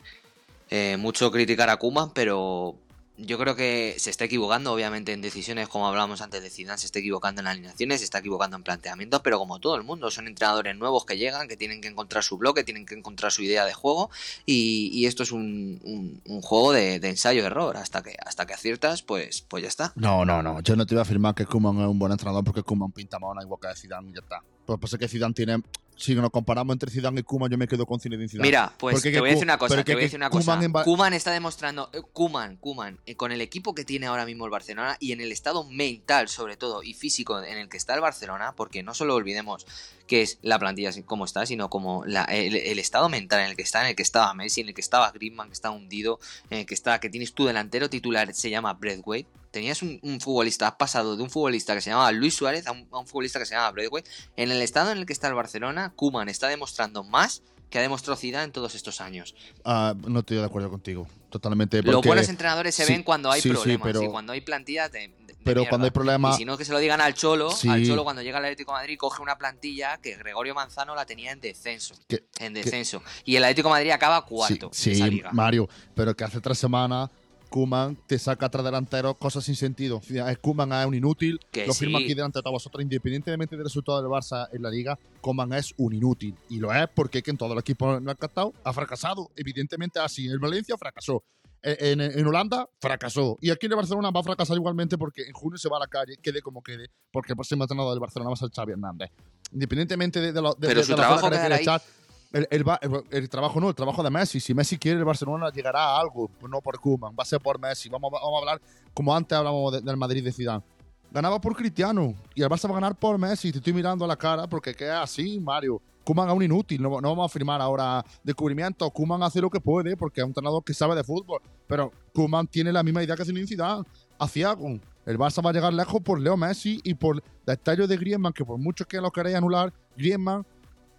[SPEAKER 3] eh, mucho criticar a Kuman, pero yo creo que se está equivocando, obviamente, en decisiones, como hablábamos antes de Zidane, se está equivocando en alineaciones, se está equivocando en planteamientos, pero como todo el mundo, son entrenadores nuevos que llegan, que tienen que encontrar su bloque, tienen que encontrar su idea de juego, y, esto es un, juego de, ensayo-error. Hasta que, hasta que aciertas, pues, pues ya está.
[SPEAKER 2] No, no, no. Yo no te iba a afirmar que Kuman es un buen entrenador porque Kuman pinta más una igual que Zidane y ya está. Pues pasa que Zidane tiene si nos comparamos entre Zidane y Kuman, yo me quedo con Zinedine Zidane.
[SPEAKER 3] Mira, pues te voy a decir una cosa, te voy a decir una cosa. Kuman está demostrando, eh, Kuman, Kuman, eh, con el equipo que tiene ahora mismo el Barcelona y en el estado mental, sobre todo, y físico en el que está el Barcelona, porque no solo olvidemos que es la plantilla como está, sino como el, estado mental en el que está, en el que estaba Messi, en el que estaba Griezmann, que está hundido, en el que está, que tienes tu delantero titular, se llama Braithwaite, tenías un, futbolista, has pasado de un futbolista que se llamaba Luis Suárez a un, futbolista que se llama Braithwaite. En el estado en el que está el Barcelona, Kuman está demostrando más que ha demostrado Zidane en todos estos años.
[SPEAKER 2] Ah, no estoy de acuerdo contigo, totalmente.
[SPEAKER 3] Los buenos entrenadores se ven cuando hay problemas y cuando hay plantilla de,
[SPEAKER 2] pero cuando hay problemas.
[SPEAKER 3] Y si no, que se lo digan al Cholo. Al Cholo, cuando llega al Atlético de Madrid, coge una plantilla que Gregorio Manzano la tenía en descenso. en descenso. Y el Atlético de Madrid acaba cuarto.
[SPEAKER 2] Sí, Mario. Pero que hace tres semanas Kuman te saca atrás delantero cosas sin sentido. Kuman es un inútil. lo firma aquí delante de vosotros, independientemente del resultado del Barça en la liga. Kuman es un inútil. Y lo es porque que en todo el equipo no ha captado, ha fracasado. Evidentemente así. En el Valencia fracasó. En, en, Holanda fracasó. Y aquí en el Barcelona va a fracasar igualmente porque en junio se va a la calle, quede como quede, porque el próximo entrenador del Barcelona va a ser Xavi Hernández. Independientemente de, lo de,
[SPEAKER 3] Pero su trabajo que ahí...
[SPEAKER 2] El, trabajo no, el trabajo de Messi. Si Messi quiere, el Barcelona llegará a algo, no por Koeman, va a ser por Messi. Vamos, vamos a hablar como antes hablamos del Madrid de Zidane. Ganaba por Cristiano y el Barça va a ganar por Messi. Te estoy mirando a la cara porque queda así, Mario. Kuman es un inútil, no, no, vamos a firmar ahora descubrimiento. Kuman hace lo que puede porque es un entrenador que sabe de fútbol. Pero Kuman tiene la misma idea que Zinedine Zidane. Hacía el Barça va a llegar lejos por Leo Messi y por detalles de Griezmann, que por mucho que lo queréis anular, Griezmann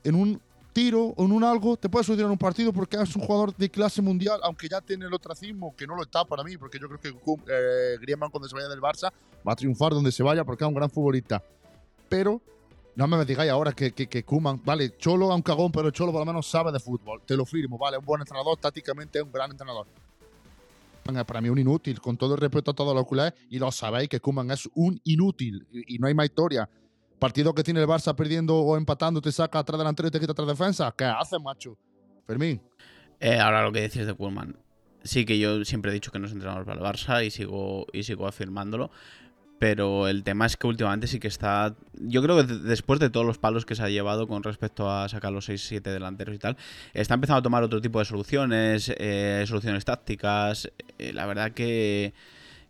[SPEAKER 2] en un tiro o en un algo te puede solucionar un partido porque es un jugador de clase mundial, aunque ya tiene el ostracismo, que no lo está para mí, porque yo creo que eh, Griezmann cuando se vaya del Barça va a triunfar donde se vaya porque es un gran futbolista. Pero no me digáis ahora que, que, que Kuman, vale, Cholo es un cagón, pero Cholo por lo menos sabe de fútbol, te lo firmo, vale, un buen entrenador, tácticamente es un gran entrenador. Para mí un inútil, con todo el respeto a todos los culés, y lo sabéis que Kuman es un inútil y, y no hay más historia. Partido que tiene el Barça perdiendo o empatando, te saca atrás delantero y te quita atrás defensa. ¿Qué hace, macho? Fermín.
[SPEAKER 1] Eh, ahora lo que decís de Kuhlman. Sí que yo siempre he dicho que no es para el Barça y sigo, y sigo afirmándolo. Pero el tema es que últimamente sí que está. Yo creo que después de todos los palos que se ha llevado con respecto a sacar los 6-7 delanteros y tal, está empezando a tomar otro tipo de soluciones, eh, soluciones tácticas. Eh, la verdad que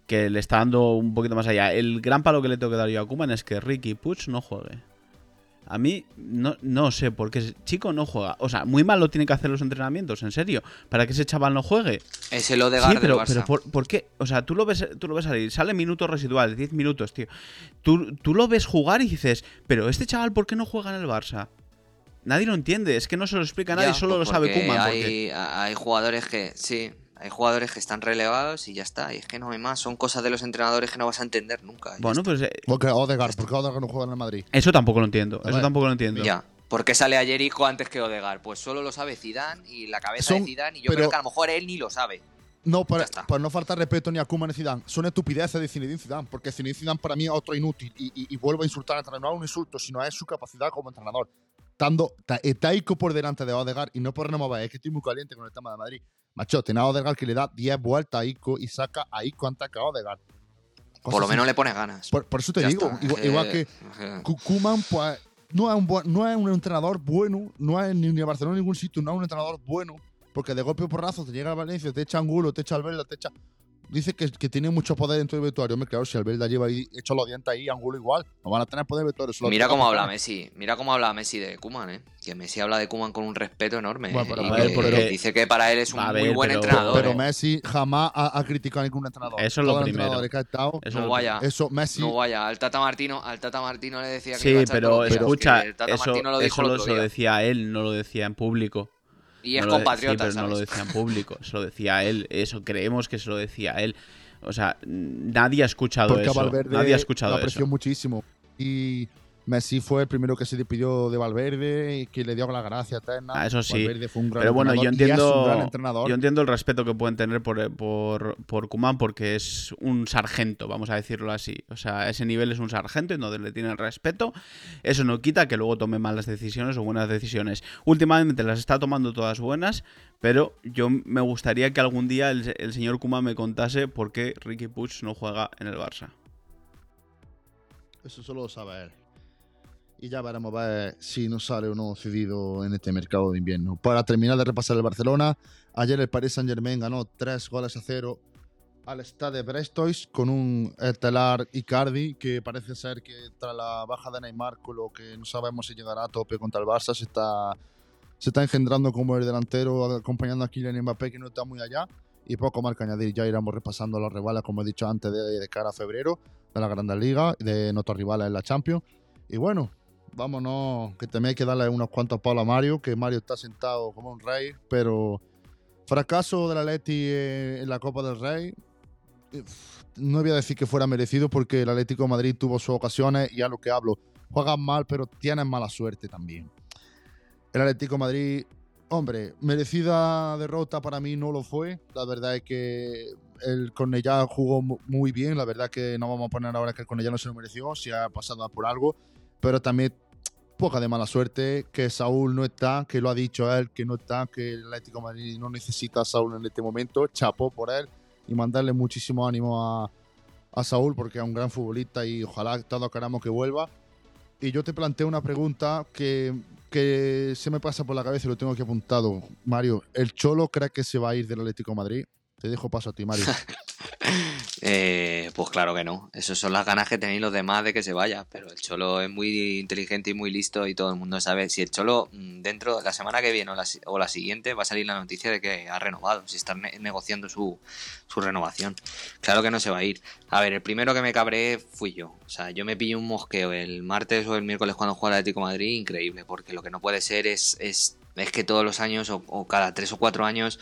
[SPEAKER 1] que le está dando un poquito más allá. El gran palo que le tengo que dar yo a Kuman es que Ricky Puch no juegue. A mí no, no sé por qué chico no juega. O sea, muy mal lo tiene que hacer los entrenamientos, en serio. Para que ese chaval no juegue.
[SPEAKER 3] Es el Odegaard
[SPEAKER 1] sí, pero,
[SPEAKER 3] pero
[SPEAKER 1] por, qué? O sea, tú lo ves, tú lo ves salir, sale minutos residuales, 10 minutos, tío. Tú, tú lo ves jugar y dices, pero este chaval, ¿por qué no juega en el Barça? Nadie lo entiende, es que no se lo explica nadie, solo lo sabe Kuman.
[SPEAKER 3] Hay, hay jugadores que, sí, hay jugadores que están relegados y ya está. Y es que no hay más. Son cosas de los entrenadores que no vas a entender nunca.
[SPEAKER 1] Bueno, pues. Eh,
[SPEAKER 2] porque Odegaard, ¿por qué Odegaard no juega en el Madrid?
[SPEAKER 1] Eso tampoco lo entiendo. Eso tampoco lo entiendo.
[SPEAKER 3] Ya. ¿Por qué sale ayer hijo antes que Odegaard? Pues solo lo sabe Zidane y la cabeza de Zidane. Y yo creo que a lo mejor él ni lo sabe.
[SPEAKER 2] No, para, no faltar respeto ni a Koeman ni Zidane. Son estupideces de Zinedine Zidane, porque Zinedine Zidane para mí es otro inútil y, y, vuelvo a insultar al entrenador. No es un insulto, sino es su capacidad como entrenador. Estando Taico por delante de Odegaard y no por renovar, es que estoy muy caliente con el tema de Madrid. Macho, tiene a Odegaard que le da 10 vueltas a Ico y saca a Ico antes que a Odegaard.
[SPEAKER 3] por lo menos le pones ganas.
[SPEAKER 2] Por, eso te digo, igual, que Kuman, pues no es un, buen- no es un entrenador bueno, no es ni a Barcelona ni ningún sitio, no es un entrenador bueno, porque de golpe porrazo te llega al Valencia, te echa Angulo, te echa Albelda, te echa. Dice que, que tiene mucho poder dentro del vestuario. Me claro, si Albelda lleva ahí hecho los dientes ahí, Angulo igual, no van a tener poder vestuario.
[SPEAKER 3] Mira
[SPEAKER 2] tiene
[SPEAKER 3] cómo habla. Messi, mira cómo habla Messi de Kuman, ¿eh? Que Messi habla de Kuman con un respeto enorme.
[SPEAKER 2] Bueno,
[SPEAKER 3] ¿eh?
[SPEAKER 2] pero
[SPEAKER 3] y
[SPEAKER 1] a ver,
[SPEAKER 3] que
[SPEAKER 1] porque-
[SPEAKER 3] dice que para él es un muy buen
[SPEAKER 1] pero-
[SPEAKER 3] entrenador.
[SPEAKER 2] Pero
[SPEAKER 3] ¿eh?
[SPEAKER 2] Messi jamás ha, ha criticado a ningún entrenador.
[SPEAKER 1] Eso es lo
[SPEAKER 2] Todos
[SPEAKER 1] primero.
[SPEAKER 2] que ha estado,
[SPEAKER 1] Eso
[SPEAKER 3] no vaya,
[SPEAKER 2] eso, Messi.
[SPEAKER 3] no vaya. Al Tata Martino, al Tata Martino le decía que
[SPEAKER 1] Sí,
[SPEAKER 3] iba a
[SPEAKER 1] pero
[SPEAKER 3] días,
[SPEAKER 1] escucha,
[SPEAKER 3] que el Tata
[SPEAKER 1] eso,
[SPEAKER 3] Martino lo dijo
[SPEAKER 1] eso lo, decía él, no lo decía en público.
[SPEAKER 3] Y es
[SPEAKER 1] No lo de-
[SPEAKER 3] compatriota,
[SPEAKER 1] sí, pero no lo
[SPEAKER 3] ¿sabes?
[SPEAKER 1] decía en público, se lo decía él. Eso creemos que se lo decía él. O sea, nadie ha escuchado
[SPEAKER 2] Porque
[SPEAKER 1] eso.
[SPEAKER 2] Valverde
[SPEAKER 1] Nadie ha
[SPEAKER 2] lo
[SPEAKER 1] escuchado
[SPEAKER 2] apreció
[SPEAKER 1] eso.
[SPEAKER 2] muchísimo. Y Messi fue el primero que se despidió de Valverde y que le dio la gracia eterna.
[SPEAKER 1] Ah, eso sí.
[SPEAKER 2] Valverde fue un gran
[SPEAKER 1] Pero bueno, yo
[SPEAKER 2] entrenador y es un gran
[SPEAKER 1] entiendo,
[SPEAKER 2] entrenador.
[SPEAKER 1] yo entiendo el respeto que pueden tener por, por, por Kuman porque es un sargento, vamos a decirlo así. O sea, ese nivel es un sargento y donde le tienen respeto. Eso no quita que luego tome malas decisiones o buenas decisiones. Últimamente las está tomando todas buenas, pero yo me gustaría que algún día el, el señor Kuman me contase por qué Ricky Puig no juega en el Barça.
[SPEAKER 2] Eso solo lo sabe él. Y ya veremos a ver si nos sale o no cedido en este mercado de invierno. Para terminar de repasar el Barcelona, ayer el Paris Saint Germain ganó 3 goles a 0 al Stade Brestois con un estelar Icardi que parece ser que tras la baja de Neymar, con lo que no sabemos si llegará a tope contra el Barça, se está, se está engendrando como el delantero acompañando a Kylian Mbappé que no está muy allá. Y poco más que añadir, ya iremos repasando los rivales, como he dicho antes, de, de cara a febrero de la Grandes Ligas, de nuestros rivales en la Champions. Y bueno, vámonos, que también hay que darle unos cuantos palos a Mario, que Mario está sentado como un rey, pero fracaso del Atleti en la Copa del Rey. eh, No voy a decir que fuera merecido porque el Atlético de Madrid tuvo sus ocasiones y a lo que hablo, juegan mal, pero tienen mala suerte también. El Atlético de Madrid, hombre, merecida derrota para mí no lo fue. La verdad es que el Cornellá jugó mu- muy bien. La verdad que no vamos a poner ahora que el Cornellá no se lo mereció, si ha pasado por algo. Pero también poca de mala suerte, que Saúl no está, que lo ha dicho él, que no está, que el Atlético de Madrid no necesita a Saúl en este momento. Chapó por él y mandarle muchísimo ánimo a, a Saúl porque es un gran futbolista y ojalá todos queramos que vuelva. Y yo te planteo una pregunta que, que se me pasa por la cabeza y lo tengo aquí apuntado. Mario, ¿el Cholo cree que se va a ir del Atlético de Madrid? Te dejo paso a ti, Mario.
[SPEAKER 3] Eh, pues claro que no. Esas son las ganas que tenéis los demás de que se vaya. Pero el Cholo es muy inteligente y muy listo y todo el mundo sabe. Si el Cholo mm, dentro de la semana que viene o la, o la siguiente va a salir la noticia de que ha renovado. Si están ne- negociando su, su renovación. Claro que no se va a ir. A ver, el primero que me cabré fui yo. O sea, yo me pillé un mosqueo el martes o el miércoles cuando juega el Atlético Madrid. Increíble. Porque lo que no puede ser es, es, es que todos los años o cada tres o cuatro años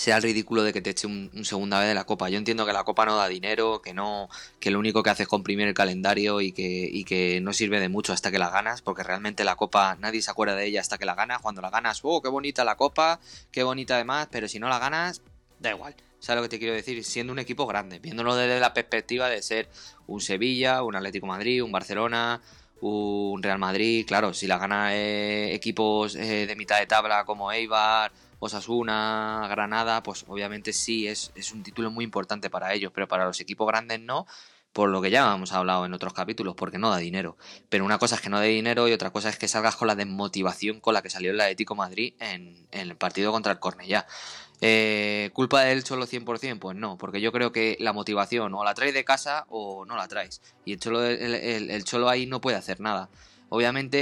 [SPEAKER 3] sea el ridículo de que te eche un, un segunda vez de la copa. Yo entiendo que la copa no da dinero, que no, que lo único que hace es comprimir el calendario y que, y que no sirve de mucho hasta que la ganas, porque realmente la copa nadie se acuerda de ella hasta que la ganas. Cuando la ganas, oh, qué bonita la copa, qué bonita además, pero si no la ganas, da igual. ¿Sabes lo que te quiero decir? Siendo un equipo grande, viéndolo desde la perspectiva de ser un Sevilla, un Atlético Madrid, un Barcelona, un Real Madrid, claro, si la gana eh, equipos eh, de mitad de tabla como Eibar, Osasuna, Granada, pues obviamente sí, es, es un título muy importante para ellos, pero para los equipos grandes no, por lo que ya hemos hablado en otros capítulos, porque no da dinero. Pero una cosa es que no dé dinero y otra cosa es que salgas con la desmotivación con la que salió el Atlético Madrid en, el partido contra el Cornellá. Eh, ¿Culpa del Cholo 100%? Pues no, porque yo creo que la motivación o la traes de casa o no la traes. Y el Cholo, el Cholo ahí no puede hacer nada. Obviamente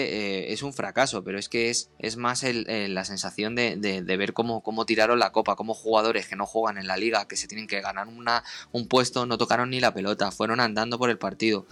[SPEAKER 3] eh, es un fracaso, pero es que es, es más el- el- la sensación de, ver cómo, cómo tiraron la copa, cómo jugadores que no juegan en la liga, que se tienen que ganar una, un puesto, no tocaron ni la pelota, fueron andando por el partido.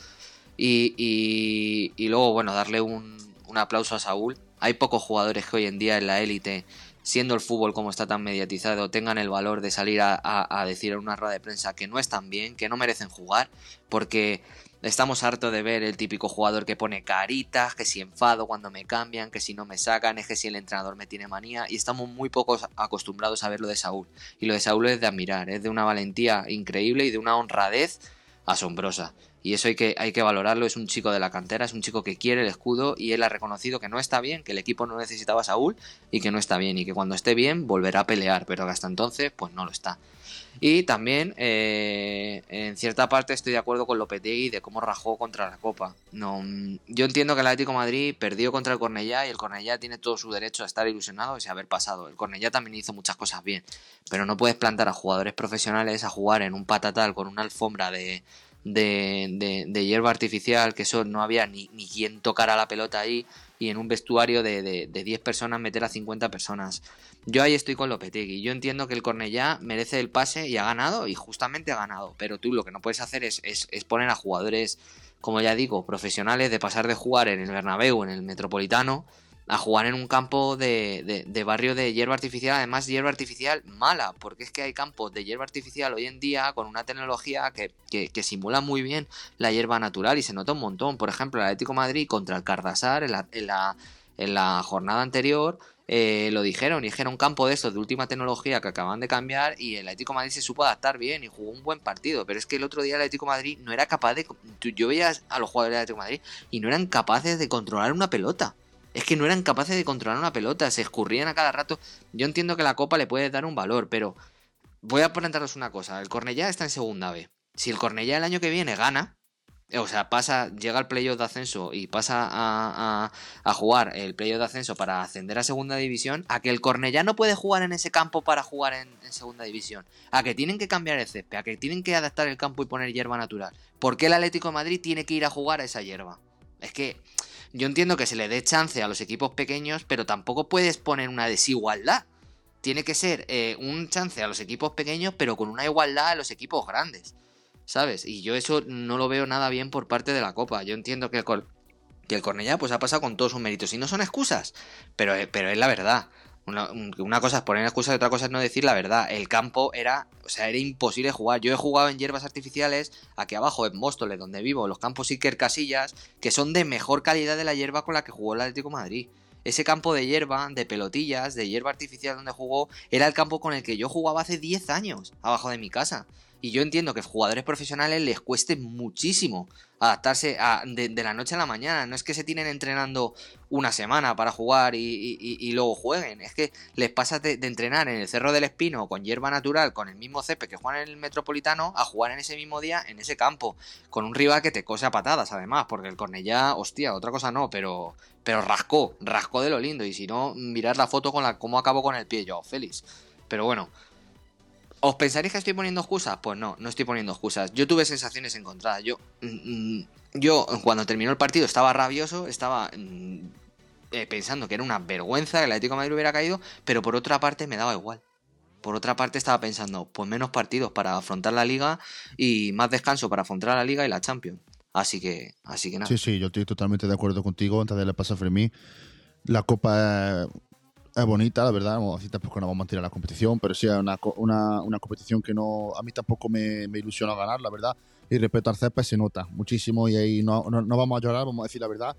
[SPEAKER 3] Y, y- y luego, bueno, darle un, un aplauso a Saúl. Hay pocos jugadores que hoy en día en la élite, siendo el fútbol como está tan mediatizado, tengan el valor de salir a, a- a decir en una rueda de prensa que no están bien, que no merecen jugar, porque estamos hartos de ver el típico jugador que pone caritas, que si enfado cuando me cambian, que si no me sacan, es que si el entrenador me tiene manía, y estamos muy pocos acostumbrados a ver lo de Saúl. Y lo de Saúl es de admirar, es de una valentía increíble y de una honradez asombrosa. Y eso hay que, hay que valorarlo. Es un chico de la cantera, es un chico que quiere el escudo y él ha reconocido que no está bien, que el equipo no necesitaba Saúl y que no está bien. Y que cuando esté bien volverá a pelear, pero que hasta entonces, pues no lo está. Y también, eh, en cierta parte, estoy de acuerdo con Lopetegui de cómo rajó contra la Copa. No, mm, yo entiendo que el Atlético de Madrid perdió contra el Cornellá y el Cornellá tiene todo su derecho a estar ilusionado y a haber pasado. El Cornellá también hizo muchas cosas bien, pero no puedes plantar a jugadores profesionales a jugar en un patatal con una alfombra de, de, hierba artificial, que eso no había ni, ni quien tocara la pelota ahí y en un vestuario de, de, 10 personas meter a 50 personas. Yo ahí estoy con Lopetegui. Yo entiendo que el Cornellá merece el pase y ha ganado, y justamente ha ganado. Pero tú lo que no puedes hacer es, es, es poner a jugadores, como ya digo, profesionales, de pasar de jugar en el Bernabéu, en el Metropolitano, a jugar en un campo de, de, barrio de hierba artificial, además hierba artificial mala, porque es que hay campos de hierba artificial hoy en día con una tecnología que, que, simula muy bien la hierba natural y se nota un montón. Por ejemplo, el Atlético Madrid contra el Cardasar en la, en la, en la jornada anterior eh, lo dijeron, dijeron un campo de estos de última tecnología que acaban de cambiar y el Atlético Madrid se supo adaptar bien y jugó un buen partido, pero es que el otro día el Atlético Madrid no era capaz de... Yo veía a los jugadores del Atlético Madrid y no eran capaces de controlar una pelota es que no eran capaces de controlar una pelota, se escurrían a cada rato. Yo entiendo que la Copa le puede dar un valor, pero voy a plantearos una cosa. El Cornellá está en segunda B. Si el Cornellá el año que viene gana, o sea, pasa, llega al playoff de ascenso y pasa a, jugar el playoff de ascenso para ascender a segunda división, a que el Cornellá no puede jugar en ese campo para jugar en, en, segunda división, a que tienen que cambiar el césped, a que tienen que adaptar el campo y poner hierba natural. ¿Por qué el Atlético de Madrid tiene que ir a jugar a esa hierba? Es que yo entiendo que se le dé chance a los equipos pequeños, pero tampoco puedes poner una desigualdad. Tiene que ser eh, un chance a los equipos pequeños, pero con una igualdad a los equipos grandes. ¿Sabes? Y yo eso no lo veo nada bien por parte de la Copa. Yo entiendo que el, que el Cornellá pues ha pasado con todos sus méritos. Y no son excusas, pero, eh, pero es la verdad. Una, cosa es poner excusas y otra cosa es no decir la verdad. El campo era, o sea, era imposible jugar. Yo he jugado en hierbas artificiales aquí abajo en Móstoles, donde vivo, los campos Iker Casillas, que son de mejor calidad de la hierba con la que jugó el Atlético Madrid. Ese campo de hierba, de pelotillas, de hierba artificial donde jugó, era el campo con el que yo jugaba hace 10 años, abajo de mi casa. Y yo entiendo que jugadores profesionales les cueste muchísimo adaptarse a, de, la noche a la mañana. No es que se tienen entrenando una semana para jugar y, luego jueguen. Es que les pasa de, entrenar en el Cerro del Espino con hierba natural, con el mismo cepe que juegan en el Metropolitano, a jugar en ese mismo día en ese campo. Con un rival que te cose a patadas, además, porque el Cornellá, hostia, otra cosa no, pero, pero rascó, rascó de lo lindo. Y si no, mirar la foto con la cómo acabó con el pie yo, feliz. Pero bueno, ¿Os pensaréis que estoy poniendo excusas? Pues no, no estoy poniendo excusas. Yo tuve sensaciones encontradas. Yo, mm, mm, yo cuando terminó el partido estaba rabioso, estaba mm, eh, pensando que era una vergüenza que el Atlético de Madrid hubiera caído, pero por otra parte me daba igual. Por otra parte estaba pensando, pues menos partidos para afrontar la liga y más descanso para afrontar la liga y la Champions. Así que, así que nada.
[SPEAKER 2] Sí, sí, yo estoy totalmente de acuerdo contigo. Antes de le pasar a Fermín, la Copa es bonita, la verdad. Así tampoco no vamos a tirar la competición, pero sí es una, una, una, competición que no a mí tampoco me, me, ilusiona ganar, la verdad. Y respecto al CEP se nota muchísimo y ahí no, no vamos a llorar, vamos a decir la verdad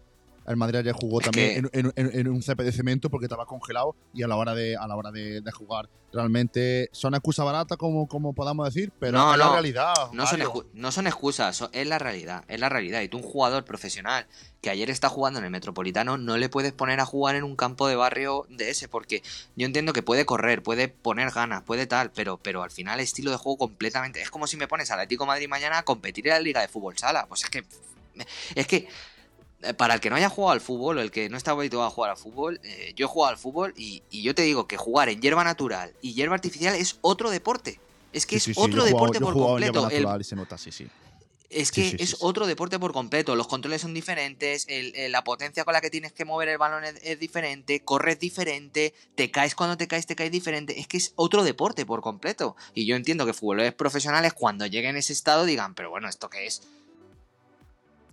[SPEAKER 2] el Madrid ayer jugó también en, un CP de cemento porque estaba congelado y a la hora de, a la hora de, jugar realmente son excusas baratas como, como podamos decir, pero no, es la realidad.
[SPEAKER 3] No son, no son, excusas, es la realidad, es la realidad. Y tú un jugador profesional que ayer está jugando en el Metropolitano no le puedes poner a jugar en un campo de barrio de ese porque yo entiendo que puede correr, puede poner ganas, puede tal, pero, pero al final el estilo de juego completamente es como si me pones al Atlético Madrid mañana a competir en la Liga de Fútbol Sala. Pues es que es que para el que no haya jugado al fútbol o el que no está habituado a jugar al fútbol, eh, yo he jugado al fútbol y, yo te digo que jugar en hierba natural y hierba artificial es otro deporte. Es que es otro deporte por completo. Es que es otro deporte por completo. Los controles son diferentes, la potencia con la que tienes que mover el balón es, diferente, corres diferente, te caes cuando te caes, te caes diferente. Es que es otro deporte por completo. Y yo entiendo que futbolistas profesionales cuando lleguen a ese estado digan, pero bueno, ¿esto qué es?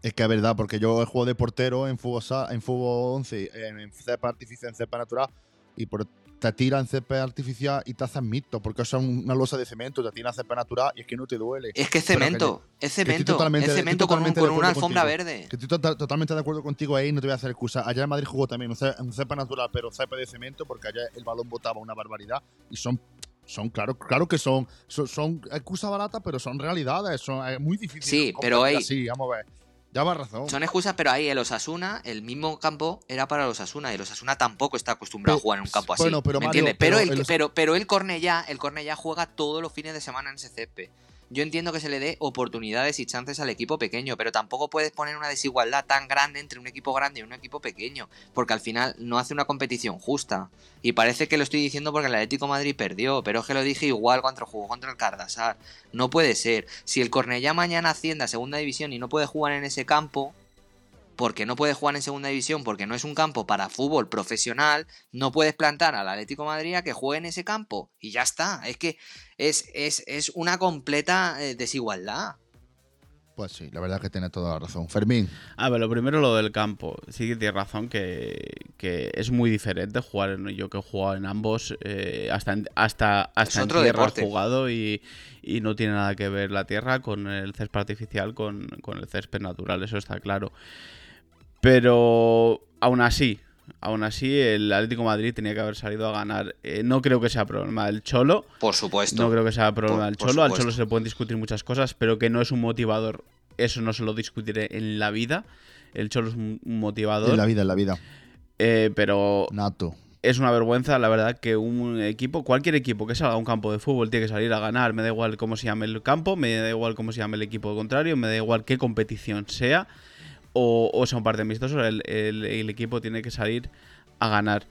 [SPEAKER 2] Es que es verdad, porque yo he jugado de portero en fútbol, en fútbol 11, en cepa artificial, en cepa natural, y por, te tiran cepa artificial y te hacen mito, porque es una losa de cemento, te tiran cepa natural y es que no te duele.
[SPEAKER 3] Es que es cemento, es cemento, es cemento con, una alfombra verde.
[SPEAKER 2] Que estoy totalmente de acuerdo contigo ahí, no te voy a hacer excusa. Allá en Madrid jugó también un cepa natural, pero cepa de cemento, porque allá el balón botaba una barbaridad y son son claro, claro que son, son, excusas baratas, pero son realidades, son es muy difícil.
[SPEAKER 3] Sí, pero hay,
[SPEAKER 2] sí, vamos a ver. Lleva razón.
[SPEAKER 3] Son excusas, pero ahí el Osasuna, el mismo campo era para el Osasuna. Y el Osasuna tampoco está acostumbrado a jugar en un campo así.
[SPEAKER 2] bueno, pero
[SPEAKER 3] ¿me
[SPEAKER 2] Mario,
[SPEAKER 3] entiendes? Pero,
[SPEAKER 2] pero
[SPEAKER 3] el,
[SPEAKER 2] el-
[SPEAKER 3] pero, pero el Cornellá, el Cornellá juega todos los fines de semana en ese césped. Yo entiendo que se le dé oportunidades y chances al equipo pequeño, pero tampoco puedes poner una desigualdad tan grande entre un equipo grande y un equipo pequeño, porque al final no hace una competición justa. Y parece que lo estoy diciendo porque el Atlético Madrid perdió, pero es que lo dije igual cuando jugó contra el Cardasar. No puede ser. Si el Cornellá mañana asciende a segunda división y no puede jugar en ese campo, porque no puede jugar en segunda división, porque no es un campo para fútbol profesional, no puedes plantar al Atlético de Madrid a que juegue en ese campo. Y ya está. Es que es, es, es una completa eh, desigualdad.
[SPEAKER 2] Pues sí, la verdad es que tiene toda la razón. Fermín,
[SPEAKER 1] A ver, lo primero lo del campo. Sí que tienes razón que, que es muy diferente jugar en yo que he jugado en ambos, eh, hasta en, hasta, hasta en
[SPEAKER 3] otro
[SPEAKER 1] tierra jugado y, y no tiene nada que ver la tierra con el césped artificial, con, con el césped natural, eso está claro. Pero aún así, aún así el Atlético de Madrid tenía que haber salido a ganar. Eh, no creo que sea problema del Cholo.
[SPEAKER 3] Por supuesto.
[SPEAKER 1] No creo que sea problema
[SPEAKER 3] Por-
[SPEAKER 1] del Cholo. Al. Cholo se le pueden discutir muchas cosas, pero que no es un motivador. Eso no se lo discutiré en la vida. El Cholo es un un motivador.
[SPEAKER 2] en la vida, en la vida.
[SPEAKER 1] eh, pero
[SPEAKER 2] Nato.
[SPEAKER 1] es una vergüenza, la verdad, que un equipo, cualquier equipo que salga a un campo de fútbol tiene que salir a ganar. Me da igual cómo se llame el campo, me da igual cómo se llame el equipo contrario, me da igual qué competición sea o, o sea un partido amistoso. El, el- el equipo tiene que salir a ganar.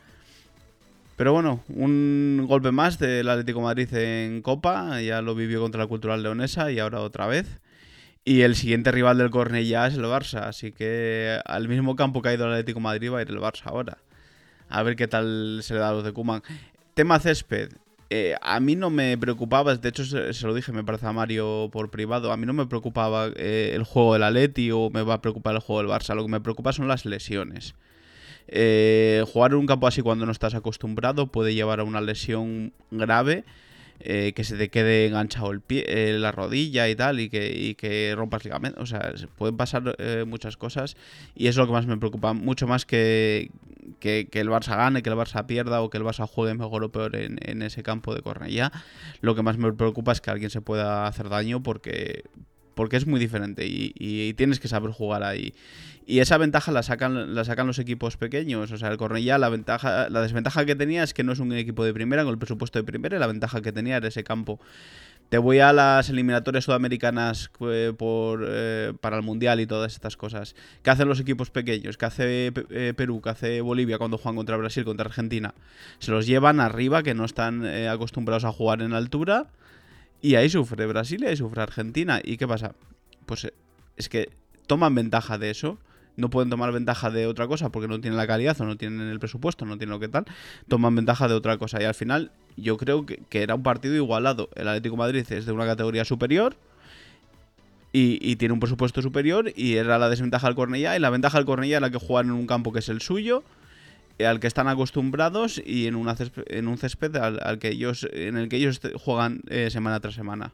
[SPEAKER 1] Pero bueno, un golpe más del Atlético Madrid en Copa. Ya lo vivió contra la Cultural Leonesa y ahora otra vez. Y el siguiente rival del Cornellá es el Barça. Así que al mismo campo que ha ido el Atlético Madrid va a ir el Barça ahora. A ver qué tal se le da a los de Kuman. Tema césped. Eh, a mí no me preocupaba, de hecho se, lo dije, me parece a Mario por privado, a mí no me preocupaba eh, el juego del Atleti o me va a preocupar el juego del Barça, lo que me preocupa son las lesiones. Eh, jugar en un campo así cuando no estás acostumbrado puede llevar a una lesión grave, eh, que se te quede enganchado el pie, eh, la rodilla y tal, y que, y que rompas ligamento. O sea, se pueden pasar eh, muchas cosas y es lo que más me preocupa, mucho más que, que, el Barça gane, que el Barça pierda o que el Barça juegue mejor o peor en, en ese campo de Cornellá. Lo que más me preocupa es que alguien se pueda hacer daño porque, porque es muy diferente y, y tienes que saber jugar ahí. Y esa ventaja la sacan, la sacan los equipos pequeños. O sea, el Cornellá, la ventaja, la desventaja que tenía es que no es un equipo de primera con el presupuesto de primera y la ventaja que tenía era ese campo. Te voy a las eliminatorias sudamericanas eh, por, eh, para el Mundial y todas estas cosas. ¿Qué hacen los equipos pequeños? ¿Qué hace eh, Perú? ¿Qué hace Bolivia cuando juegan contra Brasil, contra Argentina? Se los llevan arriba, que no están acostumbrados a jugar en altura. Y ahí sufre Brasil y ahí sufre Argentina. ¿Y qué pasa? Pues es que toman ventaja de eso. No pueden tomar ventaja de otra cosa porque no tienen la calidad o no tienen el presupuesto, no tienen lo que tal. Toman ventaja de otra cosa. Y al final, yo creo que, que era un partido igualado. El Atlético de Madrid es de una categoría superior y, y tiene un presupuesto superior. Y era la desventaja del Cornellá. Y la ventaja del Cornellá era que juegan en un campo que es el suyo eh, al que están acostumbrados y en, una césped- en un césped al, al que ellos en el que ellos juegan eh, semana tras semana.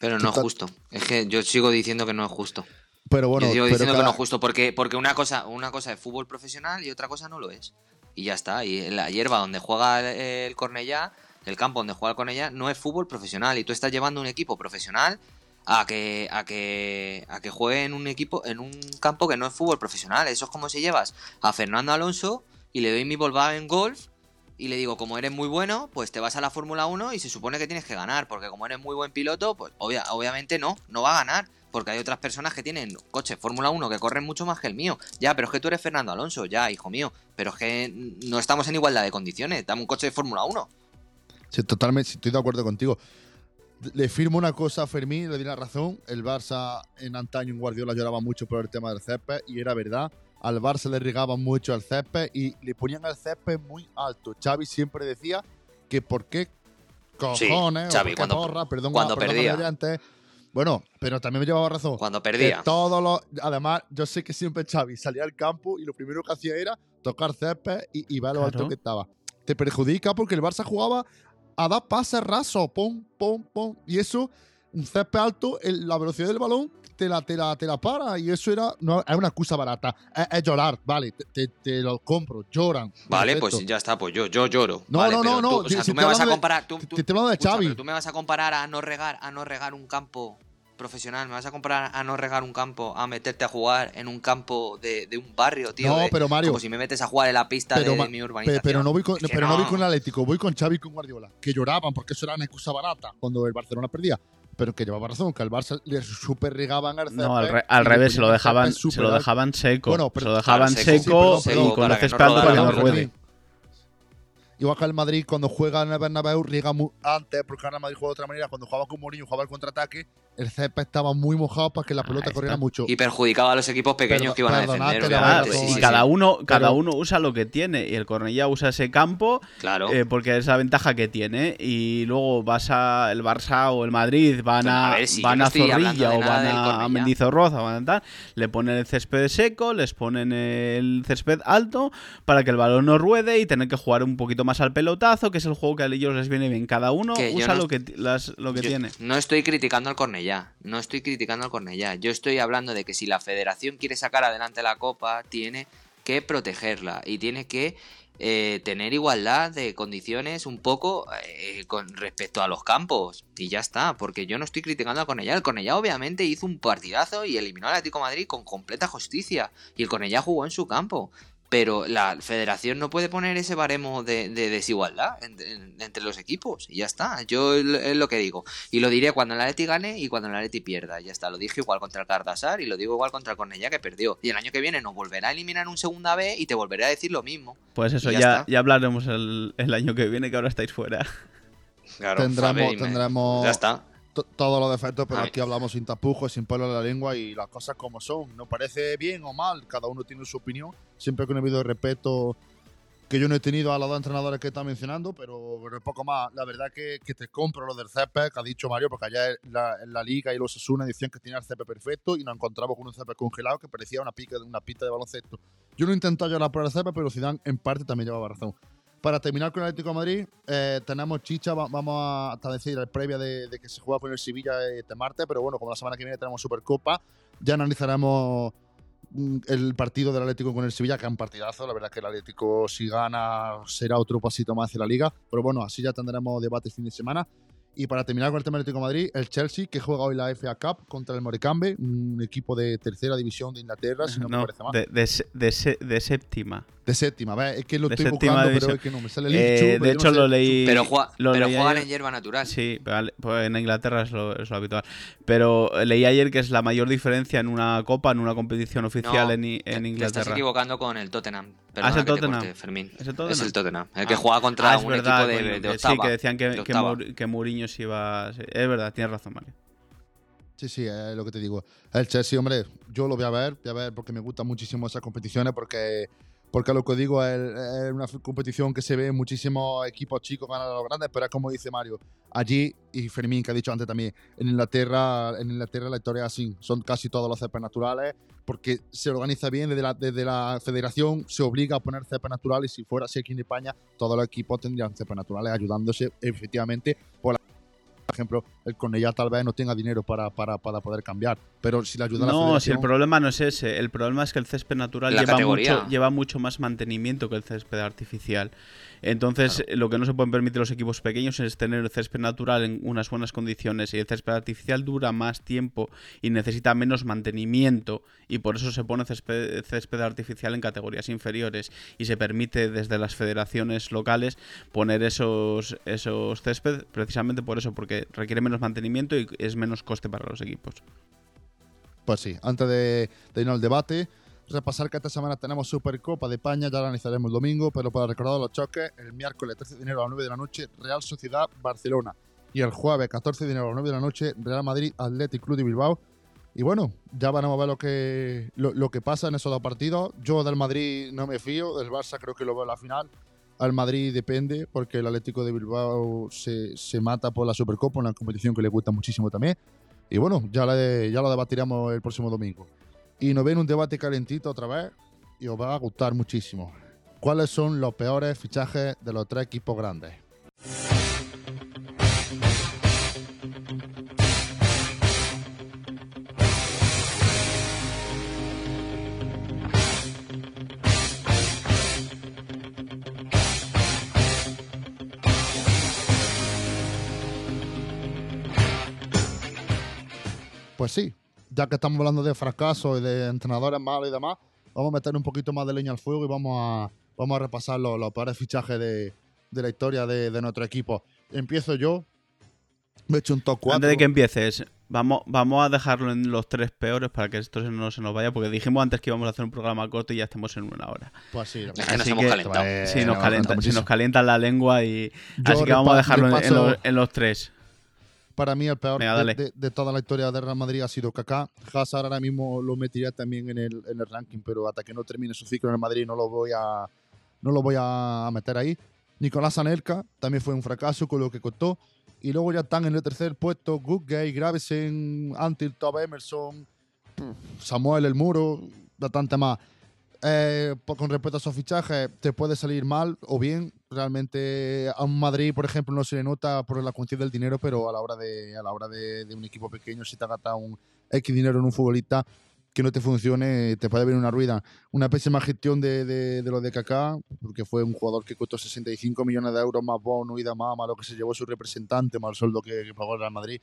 [SPEAKER 3] Pero no es justo. Es que yo sigo diciendo que no es justo.
[SPEAKER 2] Pero bueno,
[SPEAKER 3] yo sigo
[SPEAKER 2] pero
[SPEAKER 3] diciendo que no es justo porque, porque una, cosa, una cosa es fútbol profesional y otra cosa no lo es. Y ya está. Y en la hierba donde juega el, el Cornellá, el campo donde juega el Cornellá, no es fútbol profesional. Y tú estás llevando un equipo profesional a que, a que, a que juegue en un equipo, en un campo que no es fútbol profesional. Eso es como si llevas a Fernando Alonso y le doy mi Volkswagen Golf y le digo, como eres muy bueno, pues te vas a la Fórmula 1 y se supone que tienes que ganar, porque como eres muy buen piloto, pues obvia- obviamente no, no va a ganar, porque hay otras personas que tienen coches Fórmula 1 que corren mucho más que el mío. Ya, pero es que tú eres Fernando Alonso, ya, hijo mío, pero es que no estamos en igualdad de condiciones, dame un coche de Fórmula 1.
[SPEAKER 2] Sí, totalmente, estoy de acuerdo contigo. Le firmo una cosa a Fermín, le di la razón. El Barça en antaño en Guardiola lloraba mucho por el tema del césped y era verdad. Al Barça le regaban mucho al césped y le ponían el césped muy alto. Xavi siempre decía que por qué cojones,
[SPEAKER 3] Sí,
[SPEAKER 2] o
[SPEAKER 3] Xavi,
[SPEAKER 2] por qué
[SPEAKER 3] cuando-
[SPEAKER 2] porra, perdón,
[SPEAKER 3] cuando
[SPEAKER 2] perdón,
[SPEAKER 3] perdía.
[SPEAKER 2] Bueno, pero también me llevaba razón.
[SPEAKER 3] Cuando
[SPEAKER 2] Que
[SPEAKER 3] perdía.
[SPEAKER 2] todos los, además, yo sé que siempre Xavi salía al campo y lo primero que hacía era tocar césped y, y ver lo alto que estaba. Te perjudica porque el Barça jugaba a dar pases rasos, pum, pum, pum. Y eso, un césped alto, el- la velocidad del balón te la, te la, te la para. Y eso era, no, es una excusa barata. Es, es llorar, vale, te, te- te lo compro, lloran.
[SPEAKER 3] Vale,
[SPEAKER 2] perfecto.
[SPEAKER 3] pues ya está, pues yo, yo lloro.
[SPEAKER 2] No,
[SPEAKER 3] Vale,
[SPEAKER 2] no, no, no,
[SPEAKER 3] Tú, o sea,
[SPEAKER 2] si
[SPEAKER 3] tú me vas a comparar. Tú,
[SPEAKER 2] Te, te de
[SPEAKER 3] escucha,
[SPEAKER 2] Xavi.
[SPEAKER 3] pero tú me vas a comparar a no regar, a no regar un campo profesional, me vas a comprar a no regar un campo, a meterte a jugar en un campo de, de un barrio, tío.
[SPEAKER 2] No,
[SPEAKER 3] de-
[SPEAKER 2] pero Mario-
[SPEAKER 3] Como si me metes a jugar en la pista
[SPEAKER 2] Pero,
[SPEAKER 3] de,
[SPEAKER 2] ma-
[SPEAKER 3] mi urbanización.
[SPEAKER 2] Pero, no voy con,
[SPEAKER 3] Es que
[SPEAKER 2] pero no. voy
[SPEAKER 3] no.
[SPEAKER 2] con el Atlético, voy con Xavi y con Guardiola, que lloraban porque eso era una excusa barata cuando el Barcelona perdía. Pero que llevaba razón, que al Barça le super regaban al
[SPEAKER 1] No, al, re- revés, se lo dejaban, se lo dejaban seco.
[SPEAKER 2] Bueno,
[SPEAKER 1] se lo dejaban
[SPEAKER 3] claro, seco,
[SPEAKER 1] seco,
[SPEAKER 2] sí, perdón,
[SPEAKER 1] y con césped alto para que no ruede.
[SPEAKER 2] Igual que el Madrid cuando juega en el Bernabéu riega mu- antes, porque ahora el Madrid juega de otra manera. Cuando jugaba con Mourinho, jugaba el contraataque, el césped estaba muy mojado para que la
[SPEAKER 1] Ahí
[SPEAKER 2] pelota corriera
[SPEAKER 1] está.
[SPEAKER 2] mucho.
[SPEAKER 3] Y perjudicaba a los equipos pequeños que iban a defender,
[SPEAKER 1] Claro,
[SPEAKER 3] sí,
[SPEAKER 1] y
[SPEAKER 3] sí,
[SPEAKER 1] cada
[SPEAKER 3] sí.
[SPEAKER 1] uno, cada
[SPEAKER 2] Pero-
[SPEAKER 1] uno usa lo que tiene. Y el Cornellá usa ese campo
[SPEAKER 3] Claro.
[SPEAKER 1] eh, porque es la ventaja que tiene. Y luego vas a el Barça o el Madrid, van a,
[SPEAKER 3] A ver, si yo
[SPEAKER 1] van
[SPEAKER 3] no
[SPEAKER 1] a Zorrilla o van a. Mendizorroza, van a tal, le ponen el césped seco, les ponen el césped alto para que el balón no ruede y tener que jugar un poquito más al pelotazo, que es el juego que a ellos les viene bien. Cada uno
[SPEAKER 3] Que
[SPEAKER 1] usa
[SPEAKER 3] no
[SPEAKER 1] lo que, las- lo que
[SPEAKER 3] Yo
[SPEAKER 1] tiene.
[SPEAKER 3] No estoy criticando al Cornellá, no estoy criticando al Cornellá. Yo estoy hablando de que si la federación quiere sacar adelante la copa, tiene que protegerla y tiene que eh, tener igualdad de condiciones un poco eh, con respecto a los campos. Y ya está, porque yo no estoy criticando al Cornellá. El Cornellá obviamente hizo un partidazo y eliminó al Atlético de Madrid con completa justicia. Y el Cornellá jugó en su campo. Pero la federación no puede poner ese baremo de, de desigualdad en- en- entre los equipos. Y ya está. Yo es lo- que digo. Y lo diré cuando el Atleti gane y cuando el Atleti pierda. Ya está. Lo dije igual contra el Cardasar y lo digo igual contra el Cornellá que perdió. Y el año que viene nos volverá a eliminar un segunda B y te volveré a decir lo mismo.
[SPEAKER 1] Pues eso, ya,
[SPEAKER 3] ya
[SPEAKER 1] hablaremos el, el año que viene, que ahora estáis fuera.
[SPEAKER 3] Claro,
[SPEAKER 2] Tendremos- tendremos-
[SPEAKER 3] Ya está.
[SPEAKER 2] To- todos los defectos, pero aquí hablamos sin tapujos, sin pelo en la lengua y las cosas como son. No parece bien o mal, cada uno tiene su opinión. Siempre con el debido respeto que yo no he tenido a los dos entrenadores que está mencionando, pero pero poco más. La verdad que, que te compro lo del césped que ha dicho Mario, porque allá en la, en la liga y los Asuna decían que tenía el césped perfecto y nos encontramos con un césped congelado que parecía una, pica, una pista de baloncesto. Yo no he intentado llorar por el césped, pero Zidane en parte también llevaba razón. Para terminar con el Atlético de Madrid, eh, tenemos chicha, va- vamos a hasta decir el previa de, de que se juega con el Sevilla este martes, pero bueno, como la semana que viene tenemos Supercopa, ya analizaremos mm, el partido del Atlético con el Sevilla, que es un partidazo, la verdad que el Atlético si gana será otro pasito más hacia la liga, pero bueno, así ya tendremos debate fin de semana. Y para terminar con el tema del Atlético de Madrid, el Chelsea, que juega hoy la FA Cup contra el Morecambe, un equipo de tercera división de Inglaterra, si no, me parece mal.
[SPEAKER 1] de, de se- de se- de séptima.
[SPEAKER 2] De séptima, ¿ves? es que lo
[SPEAKER 1] de
[SPEAKER 2] estoy
[SPEAKER 1] séptima
[SPEAKER 2] buscando,
[SPEAKER 1] división.
[SPEAKER 2] pero es que no me sale el
[SPEAKER 1] Eh, de
[SPEAKER 2] no
[SPEAKER 1] hecho,
[SPEAKER 2] sé.
[SPEAKER 1] lo leí.
[SPEAKER 3] Pero, jua-
[SPEAKER 1] lo
[SPEAKER 3] pero
[SPEAKER 1] leí
[SPEAKER 3] juegan
[SPEAKER 1] ayer.
[SPEAKER 3] en hierba natural.
[SPEAKER 1] Sí, pues en Inglaterra es lo, es lo habitual. Pero leí ayer que es la mayor diferencia en una copa, en una competición oficial
[SPEAKER 3] No,
[SPEAKER 1] en, I- en
[SPEAKER 3] Te estás
[SPEAKER 1] Inglaterra.
[SPEAKER 3] equivocando con el Tottenham.
[SPEAKER 1] Ah, es el Tottenham.
[SPEAKER 3] corte, Fermín.
[SPEAKER 1] ¿Es el Tottenham?
[SPEAKER 3] Es el Tottenham. El que
[SPEAKER 1] Ah.
[SPEAKER 3] juega contra
[SPEAKER 1] Ah, es
[SPEAKER 3] un
[SPEAKER 1] verdad,
[SPEAKER 3] equipo de, de
[SPEAKER 1] que
[SPEAKER 3] octava.
[SPEAKER 1] Sí, que decían que,
[SPEAKER 3] de
[SPEAKER 1] que, que Mourinho se iba. sí, Es verdad, tienes razón, Mario.
[SPEAKER 2] Sí, sí, es lo que te digo. El Chelsea, hombre, yo lo voy a ver, voy a ver porque me gustan muchísimo esas competiciones, porque, porque lo que digo es, es una competición que se ve muchísimos equipos chicos ganar a los grandes, pero es como dice Mario, allí, y Fermín, que ha dicho antes también, en Inglaterra, en Inglaterra la historia es así, son casi todos los césped naturales, porque se organiza bien desde la, desde la federación, se obliga a poner césped naturales, y si fuera así aquí en España, todos los equipos tendrían césped naturales, ayudándose efectivamente por la por ejemplo, el Cornellá tal vez no tenga dinero para, para, para poder cambiar. Pero si le ayuda a la
[SPEAKER 1] No, si el
[SPEAKER 2] federación-
[SPEAKER 1] problema no es ese. El problema es que el césped natural
[SPEAKER 3] La
[SPEAKER 1] lleva
[SPEAKER 3] categoría.
[SPEAKER 1] mucho, lleva mucho más mantenimiento que el césped artificial. Entonces, lo que no se pueden permitir los equipos pequeños es tener el césped natural en unas buenas condiciones y el césped artificial dura más tiempo y necesita menos mantenimiento y por eso se pone césped, césped artificial en categorías inferiores y se permite desde las federaciones locales poner esos, esos césped precisamente por eso, porque requiere menos mantenimiento y es menos coste para los equipos.
[SPEAKER 2] Pues sí, antes de, de al debate, repasar que esta semana tenemos Supercopa de España, ya la analizaremos el domingo, pero para recordar los choques, el miércoles 13 de enero a las 9 de la noche, Real Sociedad Barcelona. Y el jueves 14 de enero a las 9 de la noche, Real Madrid Athletic Club de Bilbao. Y bueno, ya van a ver lo que, lo, lo que pasa en esos dos partidos. Yo del Madrid no me fío, del Barça creo que lo veo en la final. Al Madrid depende, porque el Atlético de Bilbao se, se mata por la Supercopa, una competición que le gusta muchísimo también. Y bueno, ya, le- ya lo debatiremos el próximo domingo. Y nos ven un debate calentito otra vez y os va a gustar muchísimo. ¿Cuáles son los peores fichajes de los tres equipos grandes? Pues sí, ya que estamos hablando de fracaso y de entrenadores malos y demás, vamos a meter un poquito más de leña al fuego y vamos a, vamos a repasar los, los peores fichajes de, de la historia de, de nuestro equipo. Empiezo yo. Me he hecho un top 4.
[SPEAKER 1] Antes de que empieces, vamos, vamos a dejarlo en los tres peores para que esto no se nos vaya, porque dijimos antes que íbamos a hacer un programa corto y ya estamos en una hora.
[SPEAKER 2] Pues sí,
[SPEAKER 3] Es que
[SPEAKER 2] verdad.
[SPEAKER 3] nos
[SPEAKER 1] Así
[SPEAKER 3] hemos
[SPEAKER 1] que-
[SPEAKER 3] calentado.
[SPEAKER 2] Eh,
[SPEAKER 1] Sí, nos
[SPEAKER 2] nos
[SPEAKER 1] calienta,
[SPEAKER 2] encanta
[SPEAKER 1] se nos
[SPEAKER 2] muchísimo.
[SPEAKER 1] calienta la lengua y...
[SPEAKER 2] Yo
[SPEAKER 1] Así que vamos a dejarlo en, en
[SPEAKER 2] repaso-
[SPEAKER 1] los, en los tres.
[SPEAKER 2] Para mí el peor
[SPEAKER 1] Venga,
[SPEAKER 2] de,
[SPEAKER 1] dale.
[SPEAKER 2] de- de toda la historia de Real Madrid ha sido Kaká. Hazard ahora mismo lo metería también en el, en el ranking, pero hasta que no termine su ciclo en el Madrid no lo voy a, no lo voy a meter ahí. Nicolás Anelka también fue un fracaso con lo que costó. Y luego ya están en el tercer puesto Goodgay, Gravesen, Antil, Top Emerson, Samuel El Muro, bastante más. Eh, po- con respecto a esos fichajes, te puede salir mal o bien. Realmente a un Madrid, por ejemplo, no se le nota por la cuestión del dinero, pero a la hora de, a la hora de, un equipo pequeño, si te has gastado un X dinero en un futbolista que no te funcione, te puede venir una ruina. Una pésima gestión de, de, de de Kaká, porque fue un jugador que costó 65 millones de euros más bono y demás, más lo que se llevó su representante, más el sueldo que, que pagó el Real Madrid.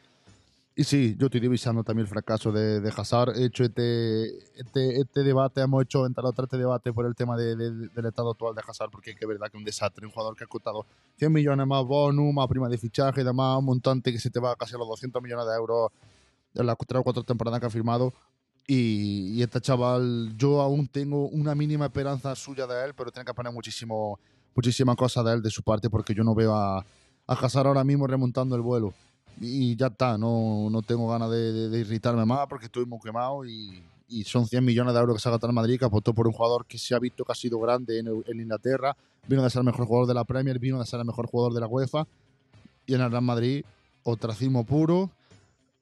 [SPEAKER 2] Y sí, yo estoy divisando también el fracaso de, de Hazard. He hecho este, este, este debate, hemos hecho entre otros este debate por el tema de- de- del estado actual de Hazard, porque es que verdad que es un desastre. Un jugador que ha costado 100 millones más bonus, más prima de fichaje y demás, un montante que se te va casi a los 200 millones de euros en las tres o cuatro temporadas que ha firmado. Y, y este chaval, yo aún tengo una mínima esperanza suya de él, pero tiene que poner muchísimo, muchísimas cosas de él, de su parte, porque yo no veo a, a Hazard ahora mismo remontando el vuelo y ya está, no, no tengo ganas de, de- de irritarme más porque estoy muy quemado y, y son 100 millones de euros que se ha gastado en Madrid, que apostó por un jugador que se ha visto que ha sido grande en, en Inglaterra, vino de ser el mejor jugador de la Premier, vino de ser el mejor jugador de la UEFA y en el Real Madrid ostracismo puro,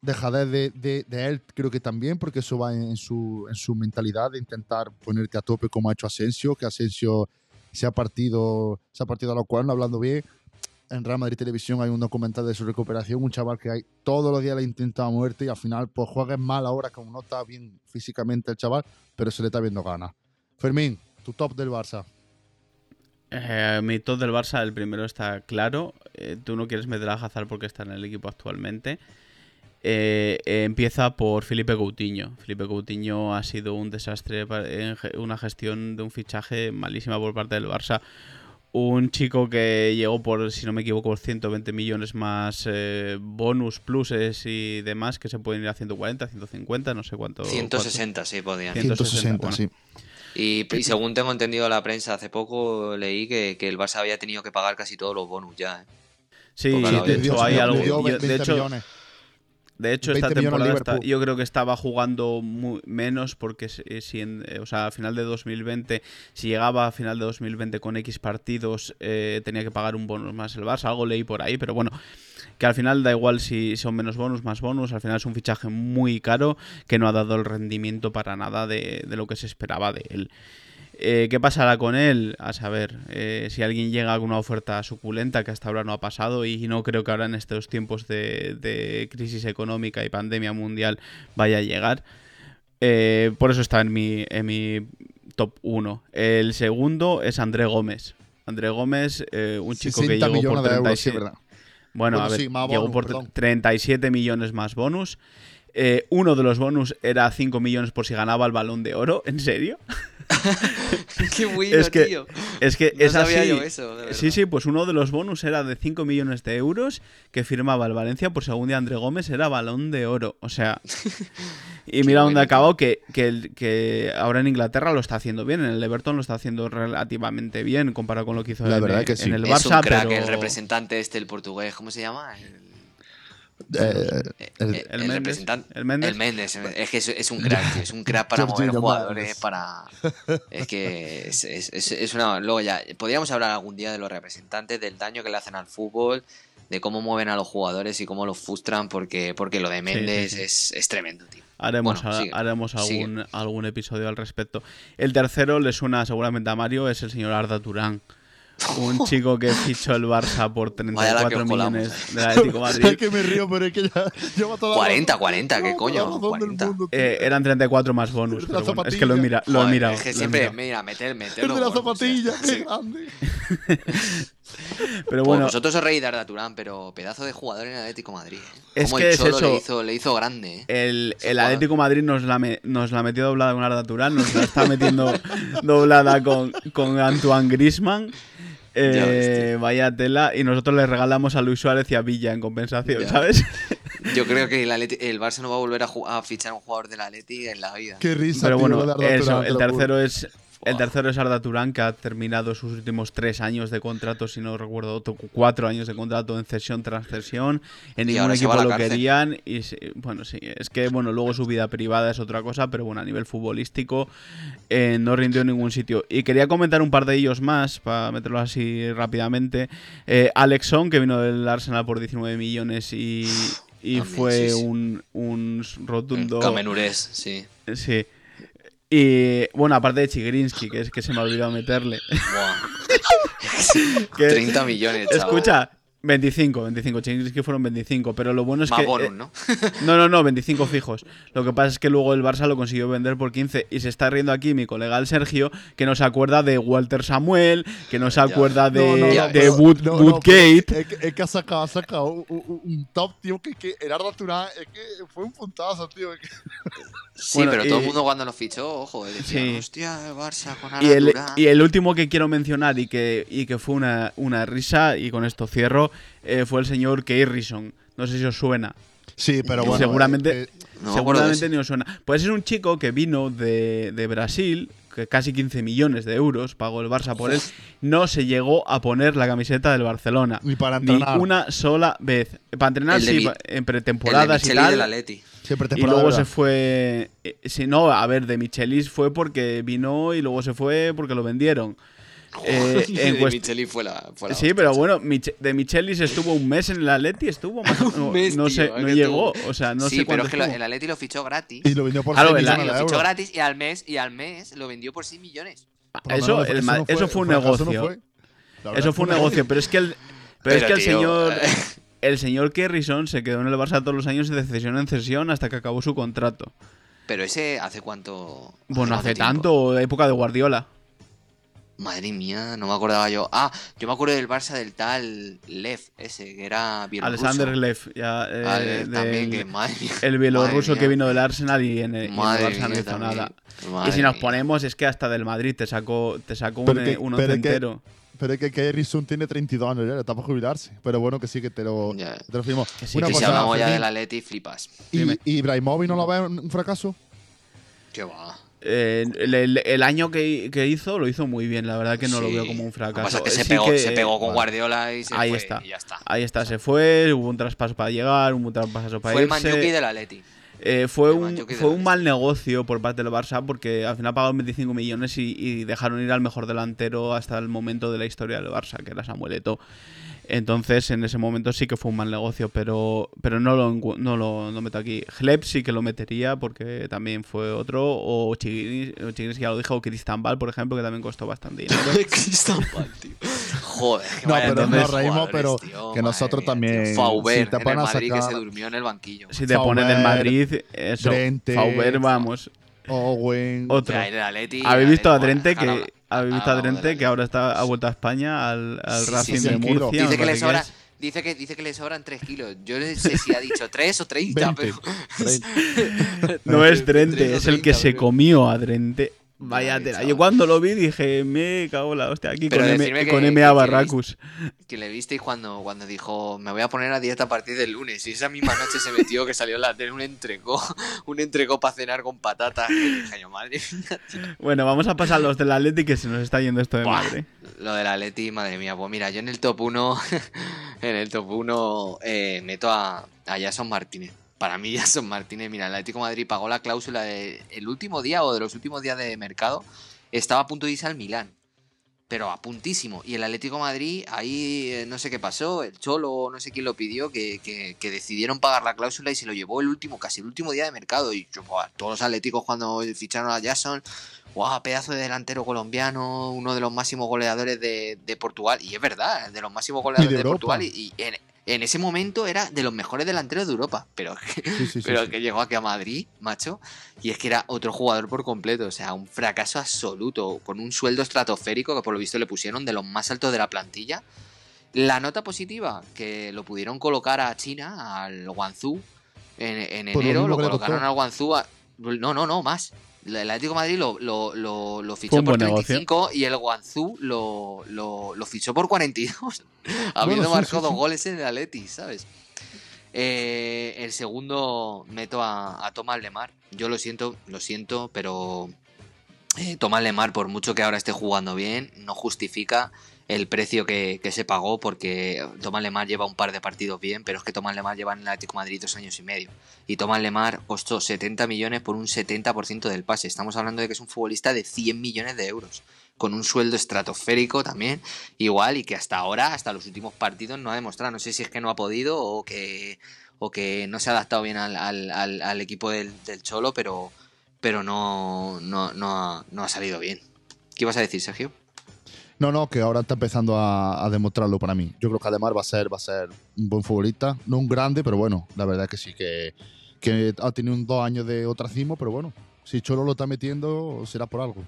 [SPEAKER 2] dejadez de, de, de él creo que también, porque eso va en, su, en su mentalidad de intentar ponerte a tope como ha hecho Asensio, que Asensio se ha partido, se ha partido a lo cual, no hablando bien, en Real Madrid Televisión hay un documental de su recuperación, un chaval que hay todos los días le intenta a muerte y al final pues juega mal ahora como no está bien físicamente el chaval, pero se le está viendo ganas. Fermín, tu top del Barça.
[SPEAKER 1] Eh, mi top del Barça, el primero está claro. Eh, tú no quieres meter a Hazard porque está en el equipo actualmente. Eh, empieza por Felipe Coutinho. Felipe Coutinho ha sido un desastre, una gestión de un fichaje malísima por parte del Barça. Un chico que llegó por, si no me equivoco, por 120 millones más eh, bonus, pluses y demás, que se pueden ir a 140, 150, no sé cuánto.
[SPEAKER 3] 160, sí, podían.
[SPEAKER 1] 160,
[SPEAKER 2] 160,
[SPEAKER 1] bueno.
[SPEAKER 2] sí.
[SPEAKER 3] Y, y según tengo entendido la prensa, hace poco leí que, que el Barça había tenido que pagar casi todos los bonus ya. ¿eh?
[SPEAKER 1] Sí, de hecho hay algo.
[SPEAKER 2] dio
[SPEAKER 1] yo-
[SPEAKER 2] 20
[SPEAKER 1] de hecho,
[SPEAKER 2] millones.
[SPEAKER 1] De hecho, esta
[SPEAKER 2] 20 millones
[SPEAKER 1] temporada está- yo creo que estaba jugando mu- menos porque si, si en- eh, o sea, a final de 2020, si llegaba a final de 2020 con X partidos, eh, tenía que pagar un bonus más el Barça. Algo leí por ahí, pero bueno, que al final da igual si son menos bonus, más bonus. Al final es un fichaje muy caro que no ha dado el rendimiento para nada de, de lo que se esperaba de él. Eh, ¿Qué pasará con él? A saber, eh, si alguien llega con una oferta suculenta que hasta ahora no ha pasado y no creo que ahora en estos tiempos de, de crisis económica y pandemia mundial vaya a llegar. Eh, por eso está en mi, en mi top 1. El segundo es André Gómez. André Gómez, un chico que
[SPEAKER 2] 60
[SPEAKER 1] llegó por
[SPEAKER 2] millones de euros, sí,
[SPEAKER 1] 37
[SPEAKER 2] verdad.
[SPEAKER 1] bueno,
[SPEAKER 2] Bueno,
[SPEAKER 1] a ver,
[SPEAKER 2] sí,
[SPEAKER 1] llegó
[SPEAKER 2] bonus,
[SPEAKER 1] por
[SPEAKER 2] perdón.
[SPEAKER 1] 37 millones más bonus. Uno de los bonus era 5 millones por si ganaba el balón de oro. ¿En serio?
[SPEAKER 3] Qué bueno,
[SPEAKER 1] Es que-
[SPEAKER 3] tío.
[SPEAKER 1] Es que
[SPEAKER 3] No
[SPEAKER 1] es
[SPEAKER 3] sabía
[SPEAKER 1] así.
[SPEAKER 3] yo eso, de
[SPEAKER 1] sí, sí, pues uno de los bonus era de 5 millones de euros que firmaba el Valencia por según de André Gómez era balón de oro. O sea. Y mira dónde acabó, que, que, el- que ahora en Inglaterra lo está haciendo bien, en el Everton lo está haciendo relativamente bien comparado con lo que hizo
[SPEAKER 2] La
[SPEAKER 1] en,
[SPEAKER 2] verdad
[SPEAKER 1] en
[SPEAKER 2] que sí.
[SPEAKER 1] el
[SPEAKER 3] es
[SPEAKER 1] Barça.
[SPEAKER 3] un crack,
[SPEAKER 1] pero...
[SPEAKER 3] el representante este, el portugués, ¿cómo se llama? El,
[SPEAKER 2] Eh, el-
[SPEAKER 3] el-
[SPEAKER 1] el
[SPEAKER 3] el
[SPEAKER 1] Méndez,
[SPEAKER 3] representante.
[SPEAKER 1] el Méndez.
[SPEAKER 3] El Méndez, es que es, es un crack, tío, es un crack para mover jugadores, para... Es que es, es- es- una... Luego ya, podríamos hablar algún día de los representantes, del daño que le hacen al fútbol, de cómo mueven a los jugadores y cómo los frustran, porque, porque lo de Méndez
[SPEAKER 1] sí.
[SPEAKER 3] Es, es tremendo, tío.
[SPEAKER 1] Haremos,
[SPEAKER 3] Bueno,
[SPEAKER 1] a-
[SPEAKER 3] sigue,
[SPEAKER 1] haremos
[SPEAKER 3] sigue.
[SPEAKER 1] algún, algún episodio al respecto. El tercero le suena seguramente a Mario, es el señor Arda Turán. Un chico que fichó el Barça por
[SPEAKER 3] Vaya la que
[SPEAKER 1] 34
[SPEAKER 3] os colamos,
[SPEAKER 1] millones del Atlético de
[SPEAKER 2] es
[SPEAKER 1] Madrid.
[SPEAKER 2] que me río, pero es que ya lleva toda la
[SPEAKER 3] 40,
[SPEAKER 2] razón-
[SPEAKER 3] 40, ¿qué coño?
[SPEAKER 2] razón del
[SPEAKER 3] 40.
[SPEAKER 2] mundo, tío.
[SPEAKER 1] Eh, eran 34 más bonus. Pero bueno, es que lo he,
[SPEAKER 2] zapatilla.
[SPEAKER 1] mira- lo he
[SPEAKER 3] Joder,
[SPEAKER 1] mirado.
[SPEAKER 3] Es que siempre,
[SPEAKER 1] mirado.
[SPEAKER 3] mira, meter,
[SPEAKER 2] el
[SPEAKER 3] meterlo.
[SPEAKER 2] de la
[SPEAKER 3] gordo, o sea,
[SPEAKER 2] zapatilla, qué
[SPEAKER 3] sí.
[SPEAKER 2] grande.
[SPEAKER 1] Pero
[SPEAKER 3] Pues
[SPEAKER 1] bueno,
[SPEAKER 3] vosotros os reís de Arda Turán, pero pedazo de jugador en el Atlético Madrid. ¿eh?
[SPEAKER 1] Es
[SPEAKER 3] Como
[SPEAKER 1] que
[SPEAKER 3] el
[SPEAKER 1] es
[SPEAKER 3] Cholo
[SPEAKER 1] eso.
[SPEAKER 3] Le, hizo, le hizo grande. ¿eh?
[SPEAKER 1] el, el. Atlético Madrid nos la, me- nos la metió doblada con Arda Turán, nos la está metiendo doblada con, con Antoine Grisman.
[SPEAKER 3] Tío.
[SPEAKER 1] vaya tela, y nosotros le regalamos a Luis Suárez y a Villa en compensación,
[SPEAKER 3] Ya.
[SPEAKER 1] ¿sabes?
[SPEAKER 3] Yo creo que el, Atleti- el Barça no va a volver a, fichar a un jugador del Atleti en la vida.
[SPEAKER 2] Qué risa,
[SPEAKER 1] Pero
[SPEAKER 2] tío,
[SPEAKER 1] bueno, eso, el tercero es el tercero es Arda Turán, que ha terminado sus últimos tres años de contrato, si no recuerdo, cuatro años de contrato en cesión tras cesión. En ningún equipo lo
[SPEAKER 3] cárcel.
[SPEAKER 1] querían. Y bueno, sí, es que bueno, luego su vida privada es otra cosa, pero bueno, a nivel futbolístico eh, no rindió en ningún sitio. Y quería comentar un par de ellos más, para meterlo así rápidamente. Eh, Alexson, que vino del Arsenal por 19 millones y, y
[SPEAKER 3] También,
[SPEAKER 1] fue
[SPEAKER 3] sí, sí.
[SPEAKER 1] un, un rotundo...
[SPEAKER 3] Camenurés, sí.
[SPEAKER 1] Sí. Y bueno, aparte de Chigrinsky, que es que se me ha olvidado meterle.
[SPEAKER 3] Buah.
[SPEAKER 1] Que-
[SPEAKER 3] 30 millones, chaval.
[SPEAKER 1] Escucha, 25, 25. Chigrinsky fueron 25, pero lo bueno es
[SPEAKER 3] Más
[SPEAKER 1] que.
[SPEAKER 3] bonus,
[SPEAKER 1] eh,
[SPEAKER 3] ¿no?
[SPEAKER 1] no, no, no, 25 fijos. Lo que pasa es que luego el Barça lo consiguió vender por 15 y se está riendo aquí mi colega el Sergio, que no se acuerda de Walter Samuel, que no se acuerda de,
[SPEAKER 2] No, no, no,
[SPEAKER 1] de Wood- Woodgate.
[SPEAKER 2] Es que, es que ha sacado, ha sacado un, un- top, tío, que, que Turán es que fue un puntazo, tío. es que-
[SPEAKER 3] Sí,
[SPEAKER 1] Bueno,
[SPEAKER 3] pero todo el mundo cuando lo fichó, ojo, decía,
[SPEAKER 1] Sí.
[SPEAKER 3] hostia, el Barça con
[SPEAKER 1] Y el, y el último que quiero mencionar y que, y que fue una, una risa, y con esto cierro, eh, fue el señor Kay Rison. No sé si os suena.
[SPEAKER 2] Sí, pero bueno.
[SPEAKER 1] Seguramente-
[SPEAKER 2] eh, eh,
[SPEAKER 3] No
[SPEAKER 1] Seguramente ni os suena. Pues es un chico que vino de, de Brasil, que casi 15 millones de euros pagó el Barça por él. No se llegó a poner la camiseta del Barcelona.
[SPEAKER 2] ni para
[SPEAKER 1] Ni
[SPEAKER 2] entrenar.
[SPEAKER 1] una sola vez. Para entrenar,
[SPEAKER 3] El de
[SPEAKER 1] sí, en
[SPEAKER 3] El de
[SPEAKER 1] pretemporadas y tal.
[SPEAKER 3] del Atleti.
[SPEAKER 2] Siempre
[SPEAKER 1] Y luego se fue. eh, Si no, a ver, de Michelis fue porque vino y luego se fue porque lo vendieron. Eh, en
[SPEAKER 3] de
[SPEAKER 1] cuest-
[SPEAKER 3] Micheli fue la, fue la
[SPEAKER 1] Sí,
[SPEAKER 3] hostia,
[SPEAKER 1] pero bueno, Mich- de Michelis estuvo un mes en el Atleti, estuvo más o- no,
[SPEAKER 3] Un mes,
[SPEAKER 1] no
[SPEAKER 3] tío,
[SPEAKER 1] sé, no llegó, o sea, no
[SPEAKER 3] sí,
[SPEAKER 1] sé
[SPEAKER 3] pero
[SPEAKER 1] cuánto
[SPEAKER 3] es que lo- el Atleti lo fichó gratis.
[SPEAKER 2] Y lo vendió por
[SPEAKER 1] Claro,
[SPEAKER 2] 6
[SPEAKER 1] el-
[SPEAKER 2] millones
[SPEAKER 3] lo fichó gratis y al mes y al mes lo vendió por 6 millones.
[SPEAKER 1] Eso, el
[SPEAKER 2] no
[SPEAKER 1] eso fue un negocio.
[SPEAKER 2] fue.
[SPEAKER 1] Eso
[SPEAKER 2] es
[SPEAKER 1] fue un negocio, pero es que el, pero es que el
[SPEAKER 3] tío,
[SPEAKER 1] señor
[SPEAKER 3] eh.
[SPEAKER 1] el señor Kerrison se quedó en el Barça todos los años de cesión en cesión hasta que acabó su contrato.
[SPEAKER 3] Pero ese hace cuánto.
[SPEAKER 1] Bueno, hace
[SPEAKER 3] tiempo?
[SPEAKER 1] tanto, época de Guardiola.
[SPEAKER 3] Madre mía, no me acordaba yo. Ah, yo me acuerdo del Barça del tal Lev, ese, que era bielorruso.
[SPEAKER 1] Alexander Lev, ya, eh,
[SPEAKER 3] también, que madre mía.
[SPEAKER 1] el bielorruso
[SPEAKER 3] Madre
[SPEAKER 1] que
[SPEAKER 3] mía.
[SPEAKER 1] vino del Arsenal y en el, Barça no
[SPEAKER 3] mía,
[SPEAKER 1] hizo nada. Y si nos ponemos, es que hasta del Madrid te sacó, te sacó un,
[SPEAKER 2] Pero que-
[SPEAKER 1] un
[SPEAKER 2] pero
[SPEAKER 1] once
[SPEAKER 2] que-
[SPEAKER 1] entero.
[SPEAKER 2] Pero es que Kerry Sun tiene 32 años ya, está para jubilarse. Pero bueno, que sí, que te lo,
[SPEAKER 3] Ya.
[SPEAKER 2] te lo firmo.
[SPEAKER 1] Que sí,
[SPEAKER 2] Una
[SPEAKER 1] que
[SPEAKER 3] si
[SPEAKER 2] cosa,
[SPEAKER 3] hablamos ya
[SPEAKER 2] Fermín,
[SPEAKER 3] del Atleti, flipas.
[SPEAKER 2] ¿Y, y Ibrahimovic no lo ve un fracaso?
[SPEAKER 3] Qué va.
[SPEAKER 1] Eh, el, el- el año que, que hizo lo hizo muy bien, la verdad que no lo veo como un
[SPEAKER 3] Lo que
[SPEAKER 1] fracaso.
[SPEAKER 3] pasa es que se
[SPEAKER 1] Sí
[SPEAKER 3] pegó,
[SPEAKER 1] que-
[SPEAKER 3] se pegó con. Guardiola y se
[SPEAKER 1] Ahí
[SPEAKER 3] fue,
[SPEAKER 1] está.
[SPEAKER 3] y ya está.
[SPEAKER 1] Ahí está, se fue, hubo un traspaso para llegar, hubo un traspaso para
[SPEAKER 3] Fue el
[SPEAKER 1] irse.
[SPEAKER 3] Manjuki del Atleti.
[SPEAKER 1] Eh, fue un, fue un mal negocio por parte del Barça porque al final pagaron 25 millones y, y dejaron ir al mejor delantero hasta el momento de la historia del Barça, que era Samuel Eto'o. Entonces, en ese momento sí que fue un mal negocio, pero, pero no, lo, no lo no meto aquí. Hleb sí que lo metería porque también fue otro, o o Chigris ya lo dijo, o Cristambal, por ejemplo, que también costó bastante dinero.
[SPEAKER 3] Cristambal, tío. Joder, que
[SPEAKER 2] No, pero nos reímos, pero
[SPEAKER 3] tío,
[SPEAKER 2] que nosotros
[SPEAKER 3] mía,
[SPEAKER 2] también,
[SPEAKER 3] tío. Fauber,
[SPEAKER 2] si te
[SPEAKER 3] en el que se durmió en el banquillo.
[SPEAKER 1] Si te ponen
[SPEAKER 2] Fauber,
[SPEAKER 1] Madrid, eso,
[SPEAKER 2] Drente,
[SPEAKER 1] Fauber, vamos,
[SPEAKER 2] Owen.
[SPEAKER 1] otro.
[SPEAKER 3] Ya, en el Atleti,
[SPEAKER 1] ¿Habéis
[SPEAKER 3] el
[SPEAKER 1] visto a
[SPEAKER 3] bueno,
[SPEAKER 1] que a
[SPEAKER 3] hablamos
[SPEAKER 1] Drente que ahora está ha vuelto a España al, al
[SPEAKER 3] Sí, sí,
[SPEAKER 1] Racing
[SPEAKER 2] sí.
[SPEAKER 1] de. Murcia?
[SPEAKER 3] Dice que, le
[SPEAKER 1] parece
[SPEAKER 3] sobra, dice, que, dice que le sobran 3 kilos. Yo no sé si ha dicho 3 o 30,
[SPEAKER 2] 20.
[SPEAKER 3] pero.
[SPEAKER 1] No es Drente, es el que
[SPEAKER 3] 30,
[SPEAKER 1] se comió a Drente. Vaya tela. Yo cuando lo vi dije, me cago en la hostia, aquí
[SPEAKER 3] Pero
[SPEAKER 1] con, M,
[SPEAKER 3] que-
[SPEAKER 1] con MA
[SPEAKER 3] que
[SPEAKER 1] Barracus.
[SPEAKER 3] que le visteis cuando, cuando dijo me voy a poner a dieta a partir del lunes y esa misma noche se metió que salió la tele un entrecó un entrecó para cenar con patatas dije yo madre mía tío".
[SPEAKER 1] Bueno, vamos a pasar los del Atleti que se nos está yendo esto de
[SPEAKER 3] Buah,
[SPEAKER 1] madre.
[SPEAKER 3] lo del Atleti madre mía pues mira yo en el top 1 en el top 1 eh, meto a, a Jason Martínez para mí Jason Martínez mira el Atlético de Madrid pagó la cláusula de el último día o de los últimos días de mercado estaba a punto de irse al Milán pero a puntísimo. Y el Atlético de Madrid, ahí eh, no sé qué pasó, el Cholo, no sé quién lo pidió, que, que- que decidieron pagar la cláusula y se lo llevó el último, casi el último día de mercado. Y yo, buah, todos los atléticos cuando ficharon a Jason, guau, pedazo de delantero colombiano, uno de los máximos goleadores de, de Portugal. Y es verdad, de los máximos goleadores de. Portugal. Y, y en, en ese momento era de los mejores delanteros de Europa. Pero
[SPEAKER 2] Sí, sí, sí,
[SPEAKER 3] pero
[SPEAKER 2] sí.
[SPEAKER 3] que llegó aquí a Madrid, macho, y es que era otro jugador por completo, o sea, un fracaso absoluto, con un sueldo estratosférico que por lo visto le pusieron de los más altos de la plantilla. La nota positiva, que lo pudieron colocar a China, al Guangzhou, en, en
[SPEAKER 2] lo
[SPEAKER 3] enero, lo colocaron al Guangzhou. a- no, no, no, más. El Atlético de Madrid lo, lo, lo, lo fichó por
[SPEAKER 1] buen negocio.
[SPEAKER 3] 35 y el Guangzhou lo, lo, lo fichó por 42. Habiendo marcado
[SPEAKER 2] sí,
[SPEAKER 3] dos goles en el Atleti, ¿sabes? Eh, el segundo meto a, a Tomás Lemar. Yo lo siento, lo siento, pero eh, Tomás Lemar, por mucho que ahora esté jugando bien, no justifica el precio que, que se pagó porque Tomás Lemar lleva un par de partidos bien, pero es que Tomás Lemar lleva en el Atlético Madrid dos años y medio. Y Tomás Lemar costó 70 millones por un 70% del pase. Estamos hablando de que es un futbolista de 100 millones de euros, con un sueldo estratosférico también, igual, y que hasta ahora, hasta los últimos partidos, no ha demostrado. No sé si es que no ha podido o que, o que no se ha adaptado bien al, al- al- al equipo del, del Cholo, pero, pero no, no, no, ha, no ha salido bien. ¿Qué ibas a decir, Sergio?
[SPEAKER 2] No, no, que ahora está empezando a, demostrarlo para mí. Yo creo que además va a ser, va a ser un buen futbolista. No un grande, pero bueno, la verdad que sí, que, ha tenido un dos años de ostracismo, pero bueno, si Cholo lo está metiendo, será por algo.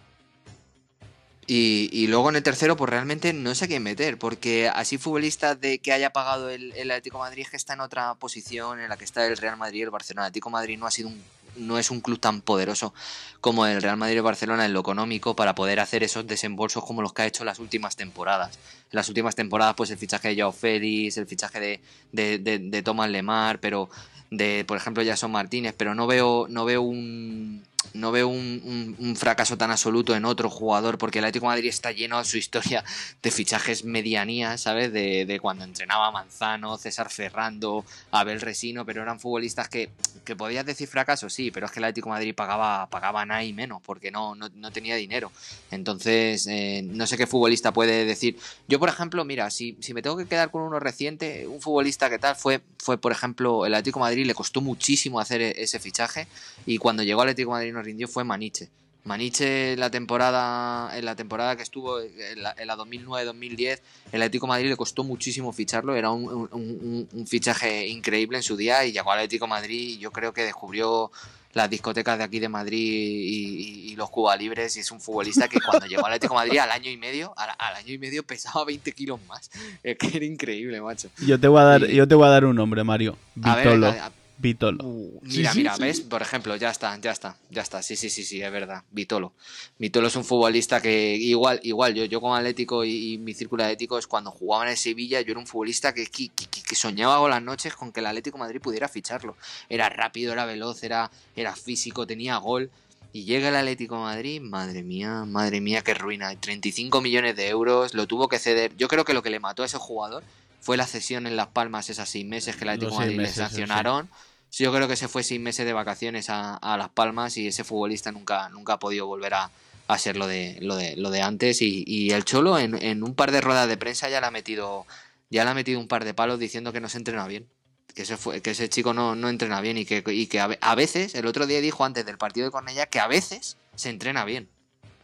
[SPEAKER 3] Y, luego en el tercero, pues realmente no sé a quién meter, porque así futbolista de que haya pagado el, Atlético de Madrid es que está en otra posición en la que está el Real Madrid el Barcelona. El Atlético Madrid no ha sido un, no es un club tan poderoso como el Real Madrid el Barcelona en lo económico para poder hacer esos desembolsos como los que ha hecho las últimas temporadas. En las últimas temporadas, pues el fichaje de Joao Félix, el fichaje de, de, de, de Thomas Lemar, pero de, por ejemplo, Jason Martínez, pero no veo, no veo un no veo un, fracaso tan absoluto en otro jugador, porque el Atlético Madrid está lleno de su historia de fichajes medianías, ¿sabes? De, de cuando entrenaba Manzano, César Ferrando, Abel Resino, pero eran futbolistas que, que podías decir fracaso, sí, pero es que el Atlético Madrid pagaba, pagaba nada y menos, porque no, no, no tenía dinero. Entonces, eh, no sé qué futbolista puede decir. Yo, por ejemplo, mira, si, si me tengo que quedar con uno reciente, un futbolista que tal fue, fue, por ejemplo, el Atlético Madrid, le costó muchísimo hacer e- ese fichaje y cuando llegó al Atlético Madrid nos rindió fue Maniche. Maniche en la temporada en la temporada que estuvo en la, la 2009-2010 el Atlético de Madrid le costó muchísimo ficharlo era un, un- un- un fichaje increíble en su día y llegó al Atlético de Madrid y yo creo que descubrió las discotecas de aquí de Madrid y, y- y los Cuba Libres y es un futbolista que cuando llegó al Atlético de Madrid al año y medio al, al año y medio pesaba 20 kilos más es que era increíble macho
[SPEAKER 1] Yo te voy a dar,
[SPEAKER 3] Y-
[SPEAKER 1] yo te voy a dar un nombre, Mario.
[SPEAKER 3] a ver,
[SPEAKER 1] Vitolo. Vitolo.
[SPEAKER 3] Uh, mira,
[SPEAKER 2] sí,
[SPEAKER 3] mira,
[SPEAKER 2] sí.
[SPEAKER 3] ¿ves? Por ejemplo, ya está, ya está, ya está. Sí, sí, sí, sí, es verdad. Vitolo. Vitolo es un futbolista que igual, igual, yo, yo como Atlético y, y mi círculo atlético es cuando jugaba en el Sevilla, yo era un futbolista que, que, que- que soñaba con las noches con que el Atlético de Madrid pudiera ficharlo. Era rápido, era veloz, era, era físico, tenía gol. Y llega el Atlético de Madrid, madre mía, madre mía, qué ruina. 35 millones de euros, lo tuvo que ceder. Yo creo que lo que le mató a ese jugador fue la cesión en Las Palmas, esas seis meses que el Atlético Madrid le sancionaron. Sí, Yo creo que se fue seis meses de vacaciones a, a Las Palmas y ese futbolista nunca, nunca ha podido volver a, a ser lo de, lo de, lo de antes. Y, y el Cholo en, en un par de ruedas de prensa ya le ha metido, ya le ha metido un par de palos diciendo que no se entrena bien. Que ese, fue, que ese chico no, no entrena bien y que, y que a, a veces, el otro día dijo antes del partido de Cornellá que a veces se entrena bien.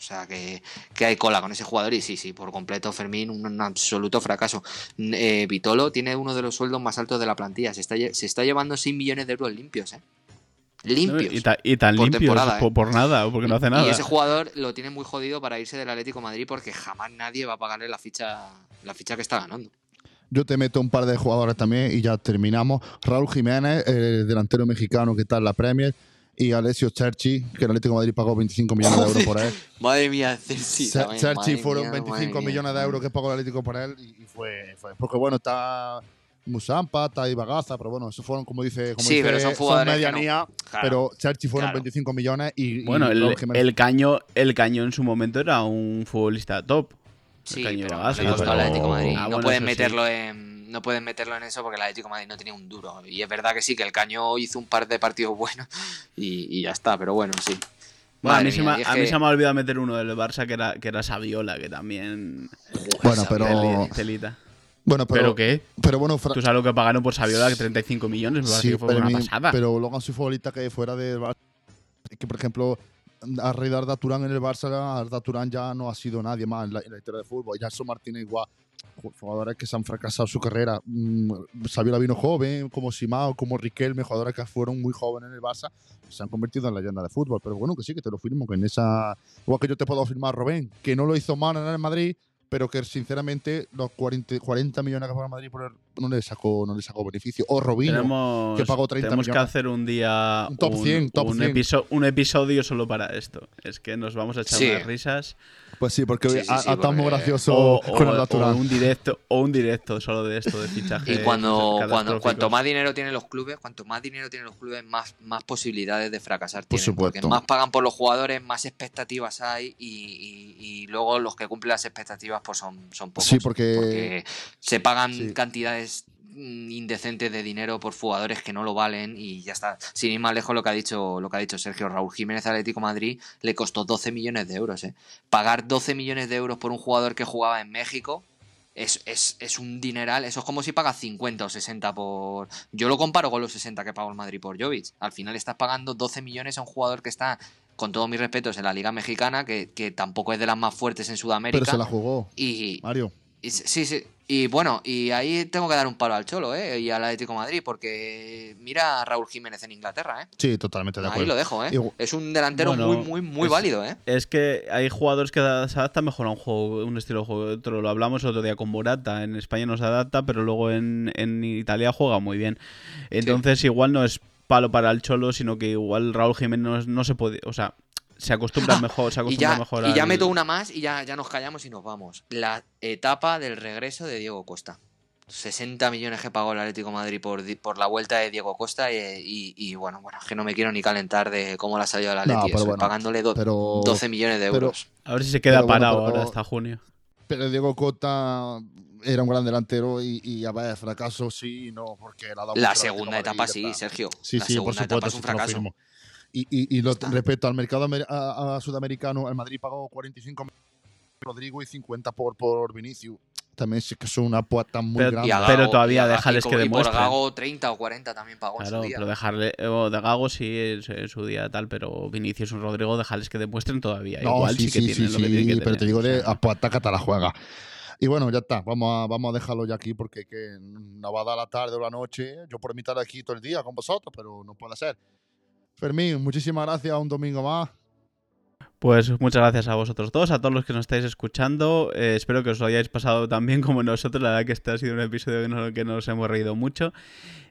[SPEAKER 3] O sea, que, que hay cola con ese jugador y sí, sí, por completo Fermín, un, un absoluto fracaso. Eh, Vitolo tiene uno de los sueldos más altos de la plantilla. Se está, se está llevando 6 millones de euros limpios, ¿eh? Limpios.
[SPEAKER 1] Y, ta- y tan
[SPEAKER 3] Por
[SPEAKER 1] limpios
[SPEAKER 3] temporada,
[SPEAKER 1] por,
[SPEAKER 3] ¿eh?
[SPEAKER 1] por nada, porque no hace nada.
[SPEAKER 3] Y ese jugador lo tiene muy jodido para irse del Atlético de Madrid porque jamás nadie va a pagarle la ficha, la ficha que está ganando.
[SPEAKER 2] Yo te meto un par de jugadores también y ya terminamos. Raúl Jiménez, el delantero mexicano que está en la Premier, y Alessio Cerci, que el Atlético de Madrid pagó 25 millones de euros por él.
[SPEAKER 3] Madre mía,
[SPEAKER 2] Cerci
[SPEAKER 3] madre
[SPEAKER 2] fueron
[SPEAKER 3] mía,
[SPEAKER 2] 25
[SPEAKER 3] madre
[SPEAKER 2] millones de euros que pagó el Atlético por él y, fue, fue- Porque bueno, está Musampa, está Ibagaza, pero bueno, esos fueron, como dice, como
[SPEAKER 3] Sí,
[SPEAKER 2] dice,
[SPEAKER 3] pero son jugadores no.
[SPEAKER 2] medianía,
[SPEAKER 3] Claro.
[SPEAKER 2] pero Cerci fueron
[SPEAKER 3] claro.
[SPEAKER 2] 25 millones y, y
[SPEAKER 1] Bueno, el, el caño, el caño en su momento era un futbolista top.
[SPEAKER 3] Sí,
[SPEAKER 1] Caño
[SPEAKER 3] pero Atlético de Madrid.
[SPEAKER 1] Ah,
[SPEAKER 3] no
[SPEAKER 1] bueno,
[SPEAKER 3] pueden
[SPEAKER 1] sí.
[SPEAKER 3] meterlo en no pueden meterlo en eso porque el Atlético de Madrid no tenía un duro. Y es verdad que sí, que el Caño hizo un par de partidos buenos y, y ya está, pero bueno, sí.
[SPEAKER 1] Bueno, a mí, se me,
[SPEAKER 3] y es
[SPEAKER 1] a mí
[SPEAKER 3] que-
[SPEAKER 1] se me ha olvidado meter uno del Barça que era, que era Saviola, que también.
[SPEAKER 2] Bueno, pero-
[SPEAKER 1] telita.
[SPEAKER 2] Bueno,
[SPEAKER 1] ¿Pero,
[SPEAKER 2] pero,
[SPEAKER 1] qué?
[SPEAKER 2] pero bueno, Fra-
[SPEAKER 1] ¿Tú sabes lo que pagaron por Saviola? Que 35 millones, me parece
[SPEAKER 2] sí,
[SPEAKER 1] que fue
[SPEAKER 2] pero,
[SPEAKER 1] una
[SPEAKER 2] mi-
[SPEAKER 1] pasada.
[SPEAKER 2] pero luego han sido futbolistas que fuera del Barça. Es que, por ejemplo, a raíz de Arda Turán en el Barça, Arda Turán ya no ha sido nadie más en la, en la historia del fútbol. Ya son Martínez igual. Jugadores que se han fracasado su carrera. Mm, Saviola vino joven, como Simao, como Riquelme, jugadores que fueron muy jóvenes en el Barça, se han convertido en leyenda de fútbol. Pero bueno, que sí, que te lo firmo, que en esa. Igual que yo te puedo firmar, Robén, que no lo hizo mal en el Madrid, pero que sinceramente los 40, 40 millones que pagó Madrid por el- no le sacó no le sacó beneficio. O Robinho,
[SPEAKER 1] Tenemos,
[SPEAKER 2] que pagó 30
[SPEAKER 1] tenemos que hacer un día
[SPEAKER 2] Un top 100, top
[SPEAKER 1] un
[SPEAKER 2] 100.
[SPEAKER 1] episo- un episodio solo para esto. Es que nos vamos a echar
[SPEAKER 3] Sí.
[SPEAKER 1] unas risas.
[SPEAKER 2] pues sí, porque
[SPEAKER 3] Sí, sí,
[SPEAKER 2] ha- estado muy gracioso
[SPEAKER 1] O,
[SPEAKER 2] con el natural.
[SPEAKER 1] o un directo, o un directo solo de esto, de fichaje.
[SPEAKER 3] Y cuando, cuando cuanto más dinero tienen los clubes, cuanto más dinero tienen los clubes, más, más posibilidades de fracasar
[SPEAKER 2] Por
[SPEAKER 3] tienen.
[SPEAKER 2] supuesto.
[SPEAKER 3] Porque más pagan por los jugadores, más expectativas hay y, y- y luego los que cumplen las expectativas pues son, son pocos.
[SPEAKER 2] Sí, porque-
[SPEAKER 3] porque se pagan
[SPEAKER 2] Sí.
[SPEAKER 3] cantidades mm, indecentes de dinero por jugadores que no lo valen y ya está. Sin ir más lejos lo que ha dicho lo que ha dicho Sergio Raúl Jiménez Atlético Madrid le costó 12 millones de euros, ¿eh? Pagar 12 millones de euros por un jugador que jugaba en México es, es, es un dineral. Eso es como si pagas 50 o 60 por. Yo lo comparo con los 60 que pagó el Madrid por Jovic. Al final estás pagando 12 millones a un jugador que está, con todos mis respetos, en la Liga Mexicana, que, que tampoco es de las más fuertes en Sudamérica.
[SPEAKER 2] pero se la jugó,
[SPEAKER 3] Y,
[SPEAKER 2] Mario.
[SPEAKER 3] Y sí, sí. Y bueno, y ahí tengo que dar un palo al Cholo, ¿eh? Y al Atlético de Madrid, porque mira a Raúl Jiménez en Inglaterra, ¿eh?
[SPEAKER 2] Sí, totalmente de
[SPEAKER 3] Ahí
[SPEAKER 2] acuerdo.
[SPEAKER 3] lo dejo, ¿eh? Es un delantero
[SPEAKER 1] Bueno,
[SPEAKER 3] muy, muy, muy
[SPEAKER 1] es-
[SPEAKER 3] válido, ¿eh?
[SPEAKER 1] Es que hay jugadores que se adaptan mejor a un juego, un estilo de juego de otro. Lo hablamos el otro día con Morata. En España no se adapta, pero luego en, en Italia juega muy bien. Entonces, igual no es palo para el Cholo, sino que igual Raúl Jiménez no, no se puede. O sea, se acostumbra mejor. Se
[SPEAKER 3] Y
[SPEAKER 1] acostumbra
[SPEAKER 3] ya,
[SPEAKER 1] mejor
[SPEAKER 3] y ya
[SPEAKER 1] al-
[SPEAKER 3] meto una más y ya, ya nos callamos y nos vamos. La etapa del regreso de Diego Costa. 60 millones que pagó el Atlético de Madrid por, por la vuelta de Diego Costa y, y- y, bueno, bueno, es que no me quiero ni calentar de cómo le ha salido el Atlético,
[SPEAKER 2] bueno,
[SPEAKER 3] pagándole do-
[SPEAKER 2] pero-
[SPEAKER 3] 12 millones de
[SPEAKER 2] pero-
[SPEAKER 3] euros.
[SPEAKER 1] A ver si se queda
[SPEAKER 2] bueno,
[SPEAKER 1] parado
[SPEAKER 2] pero-
[SPEAKER 1] ahora hasta junio.
[SPEAKER 2] Pero Diego Cota era un gran delantero y, y a ver, fracaso sí, no, porque
[SPEAKER 3] La
[SPEAKER 2] Atlético
[SPEAKER 3] segunda
[SPEAKER 2] Madrid,
[SPEAKER 3] etapa sí. Sergio.
[SPEAKER 2] Sí,
[SPEAKER 3] la
[SPEAKER 2] sí, por
[SPEAKER 3] segunda etapa
[SPEAKER 2] supuesto,
[SPEAKER 3] es un fracaso.
[SPEAKER 2] Y, y, y lo- respecto al mercado amer- a, a sudamericano, el Madrid pagó 45 millones por Rodrigo y 50 por, por Vinicius. También sí que es una apuesta muy
[SPEAKER 1] Pero-
[SPEAKER 2] grande.
[SPEAKER 3] A
[SPEAKER 1] Pero
[SPEAKER 3] Gago-
[SPEAKER 1] todavía
[SPEAKER 3] y
[SPEAKER 1] que
[SPEAKER 3] y por
[SPEAKER 1] demuestren.
[SPEAKER 3] Gago 30 o 40 también pagó en
[SPEAKER 1] Claro,
[SPEAKER 3] su día.
[SPEAKER 1] pero dejarle. O de Gago sí es, es su día tal, pero Vinicius y Rodrigo, dejarles que demuestren todavía.
[SPEAKER 2] No,
[SPEAKER 1] Igual sí,
[SPEAKER 2] sí,
[SPEAKER 1] que
[SPEAKER 2] sí,
[SPEAKER 1] tienen
[SPEAKER 2] sí,
[SPEAKER 1] lo que tienen que
[SPEAKER 2] pero te
[SPEAKER 1] tener,
[SPEAKER 2] digo
[SPEAKER 1] o
[SPEAKER 2] de apuesta que te la juega. Y bueno, ya está. Vamos a, vamos a dejarlo ya aquí porque que no va a dar la tarde o la noche. Yo por mi aquí todo el día con vosotros, pero no puede ser. Fermín, muchísimas gracias. Un domingo más.
[SPEAKER 1] Pues muchas gracias a vosotros dos, a todos los que nos estáis escuchando. Eh, espero que os lo hayáis pasado tan bien como nosotros. La verdad que este ha sido un episodio que nos, que nos hemos reído mucho.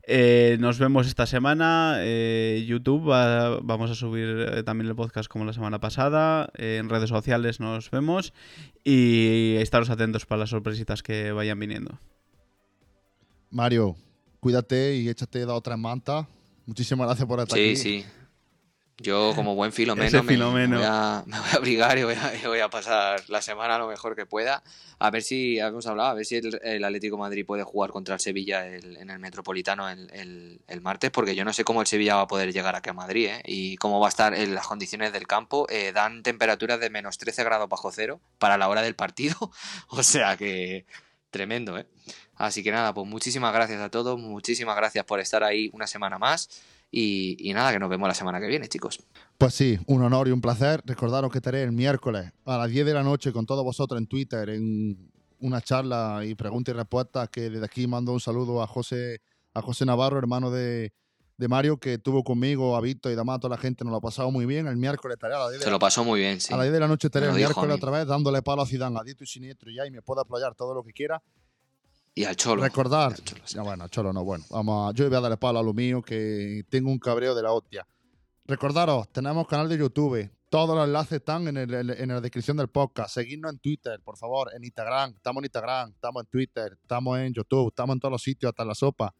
[SPEAKER 1] Eh, nos vemos esta semana. Eh, YouTube va- vamos a subir eh, también el podcast como la semana pasada. Eh, en redes sociales nos vemos. Y estaros atentos para las sorpresitas que vayan viniendo.
[SPEAKER 2] Mario, cuídate y échate la otra en manta. Muchísimas gracias por estar
[SPEAKER 3] Sí,
[SPEAKER 2] aquí.
[SPEAKER 3] sí. Yo, como buen filomeno, me,
[SPEAKER 1] Filomeno.
[SPEAKER 3] voy a, me voy a abrigar y voy a, y voy a pasar la semana lo mejor que pueda. A ver si, hemos hablado, a ver si el, el Atlético de Madrid puede jugar contra el Sevilla el- en el Metropolitano el, el- el martes, porque yo no sé cómo el Sevilla va a poder llegar aquí a Madrid ¿eh? y cómo va a estar en las condiciones del campo. Eh, dan temperaturas de menos 13 grados bajo cero para la hora del partido. o sea que tremendo, ¿eh? Así que nada, pues muchísimas gracias a todos, muchísimas gracias por estar ahí una semana más. Y, y nada, que nos vemos la semana que viene, chicos.
[SPEAKER 2] Pues sí, un honor y un placer. Recordaros que estaré el miércoles a las 10 de la noche con todos vosotros en Twitter en una charla y preguntas y respuestas que desde aquí mando un saludo a José, a José Navarro, hermano de, de Mario, que estuvo conmigo, a Víctor y demás, toda la gente nos lo ha pasado muy bien. El miércoles estaré a las 10 de
[SPEAKER 3] Se
[SPEAKER 2] la
[SPEAKER 3] lo pasó muy bien, sí.
[SPEAKER 2] A las 10 de la noche estaré el miércoles otra vez dándole palo a Zidane, a dito y siniestro ya y me puedo apoyar todo lo que quiera.
[SPEAKER 3] Y al Cholo.
[SPEAKER 2] Recordar,
[SPEAKER 3] al Cholo, sí.
[SPEAKER 2] ya bueno, cholo no, bueno, vamos a- yo voy a darle palo a lo mío que tengo un cabreo de la hostia. Recordaros, tenemos canal de YouTube, todos los enlaces están en, el- en la descripción del podcast. Seguidnos en Twitter, por favor, en Instagram, estamos en Instagram, estamos en Twitter, estamos en YouTube, estamos en todos los sitios, hasta en la sopa.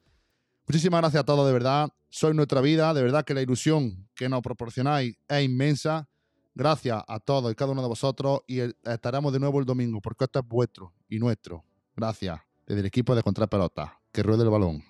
[SPEAKER 2] Muchísimas gracias a todos, de verdad. Sois nuestra vida, de verdad que la ilusión que nos proporcionáis es inmensa. Gracias a todos y cada uno de vosotros y estaremos de nuevo el domingo porque esto es vuestro y nuestro. Gracias. Desde el equipo de Contrapelota. Que ruede el balón.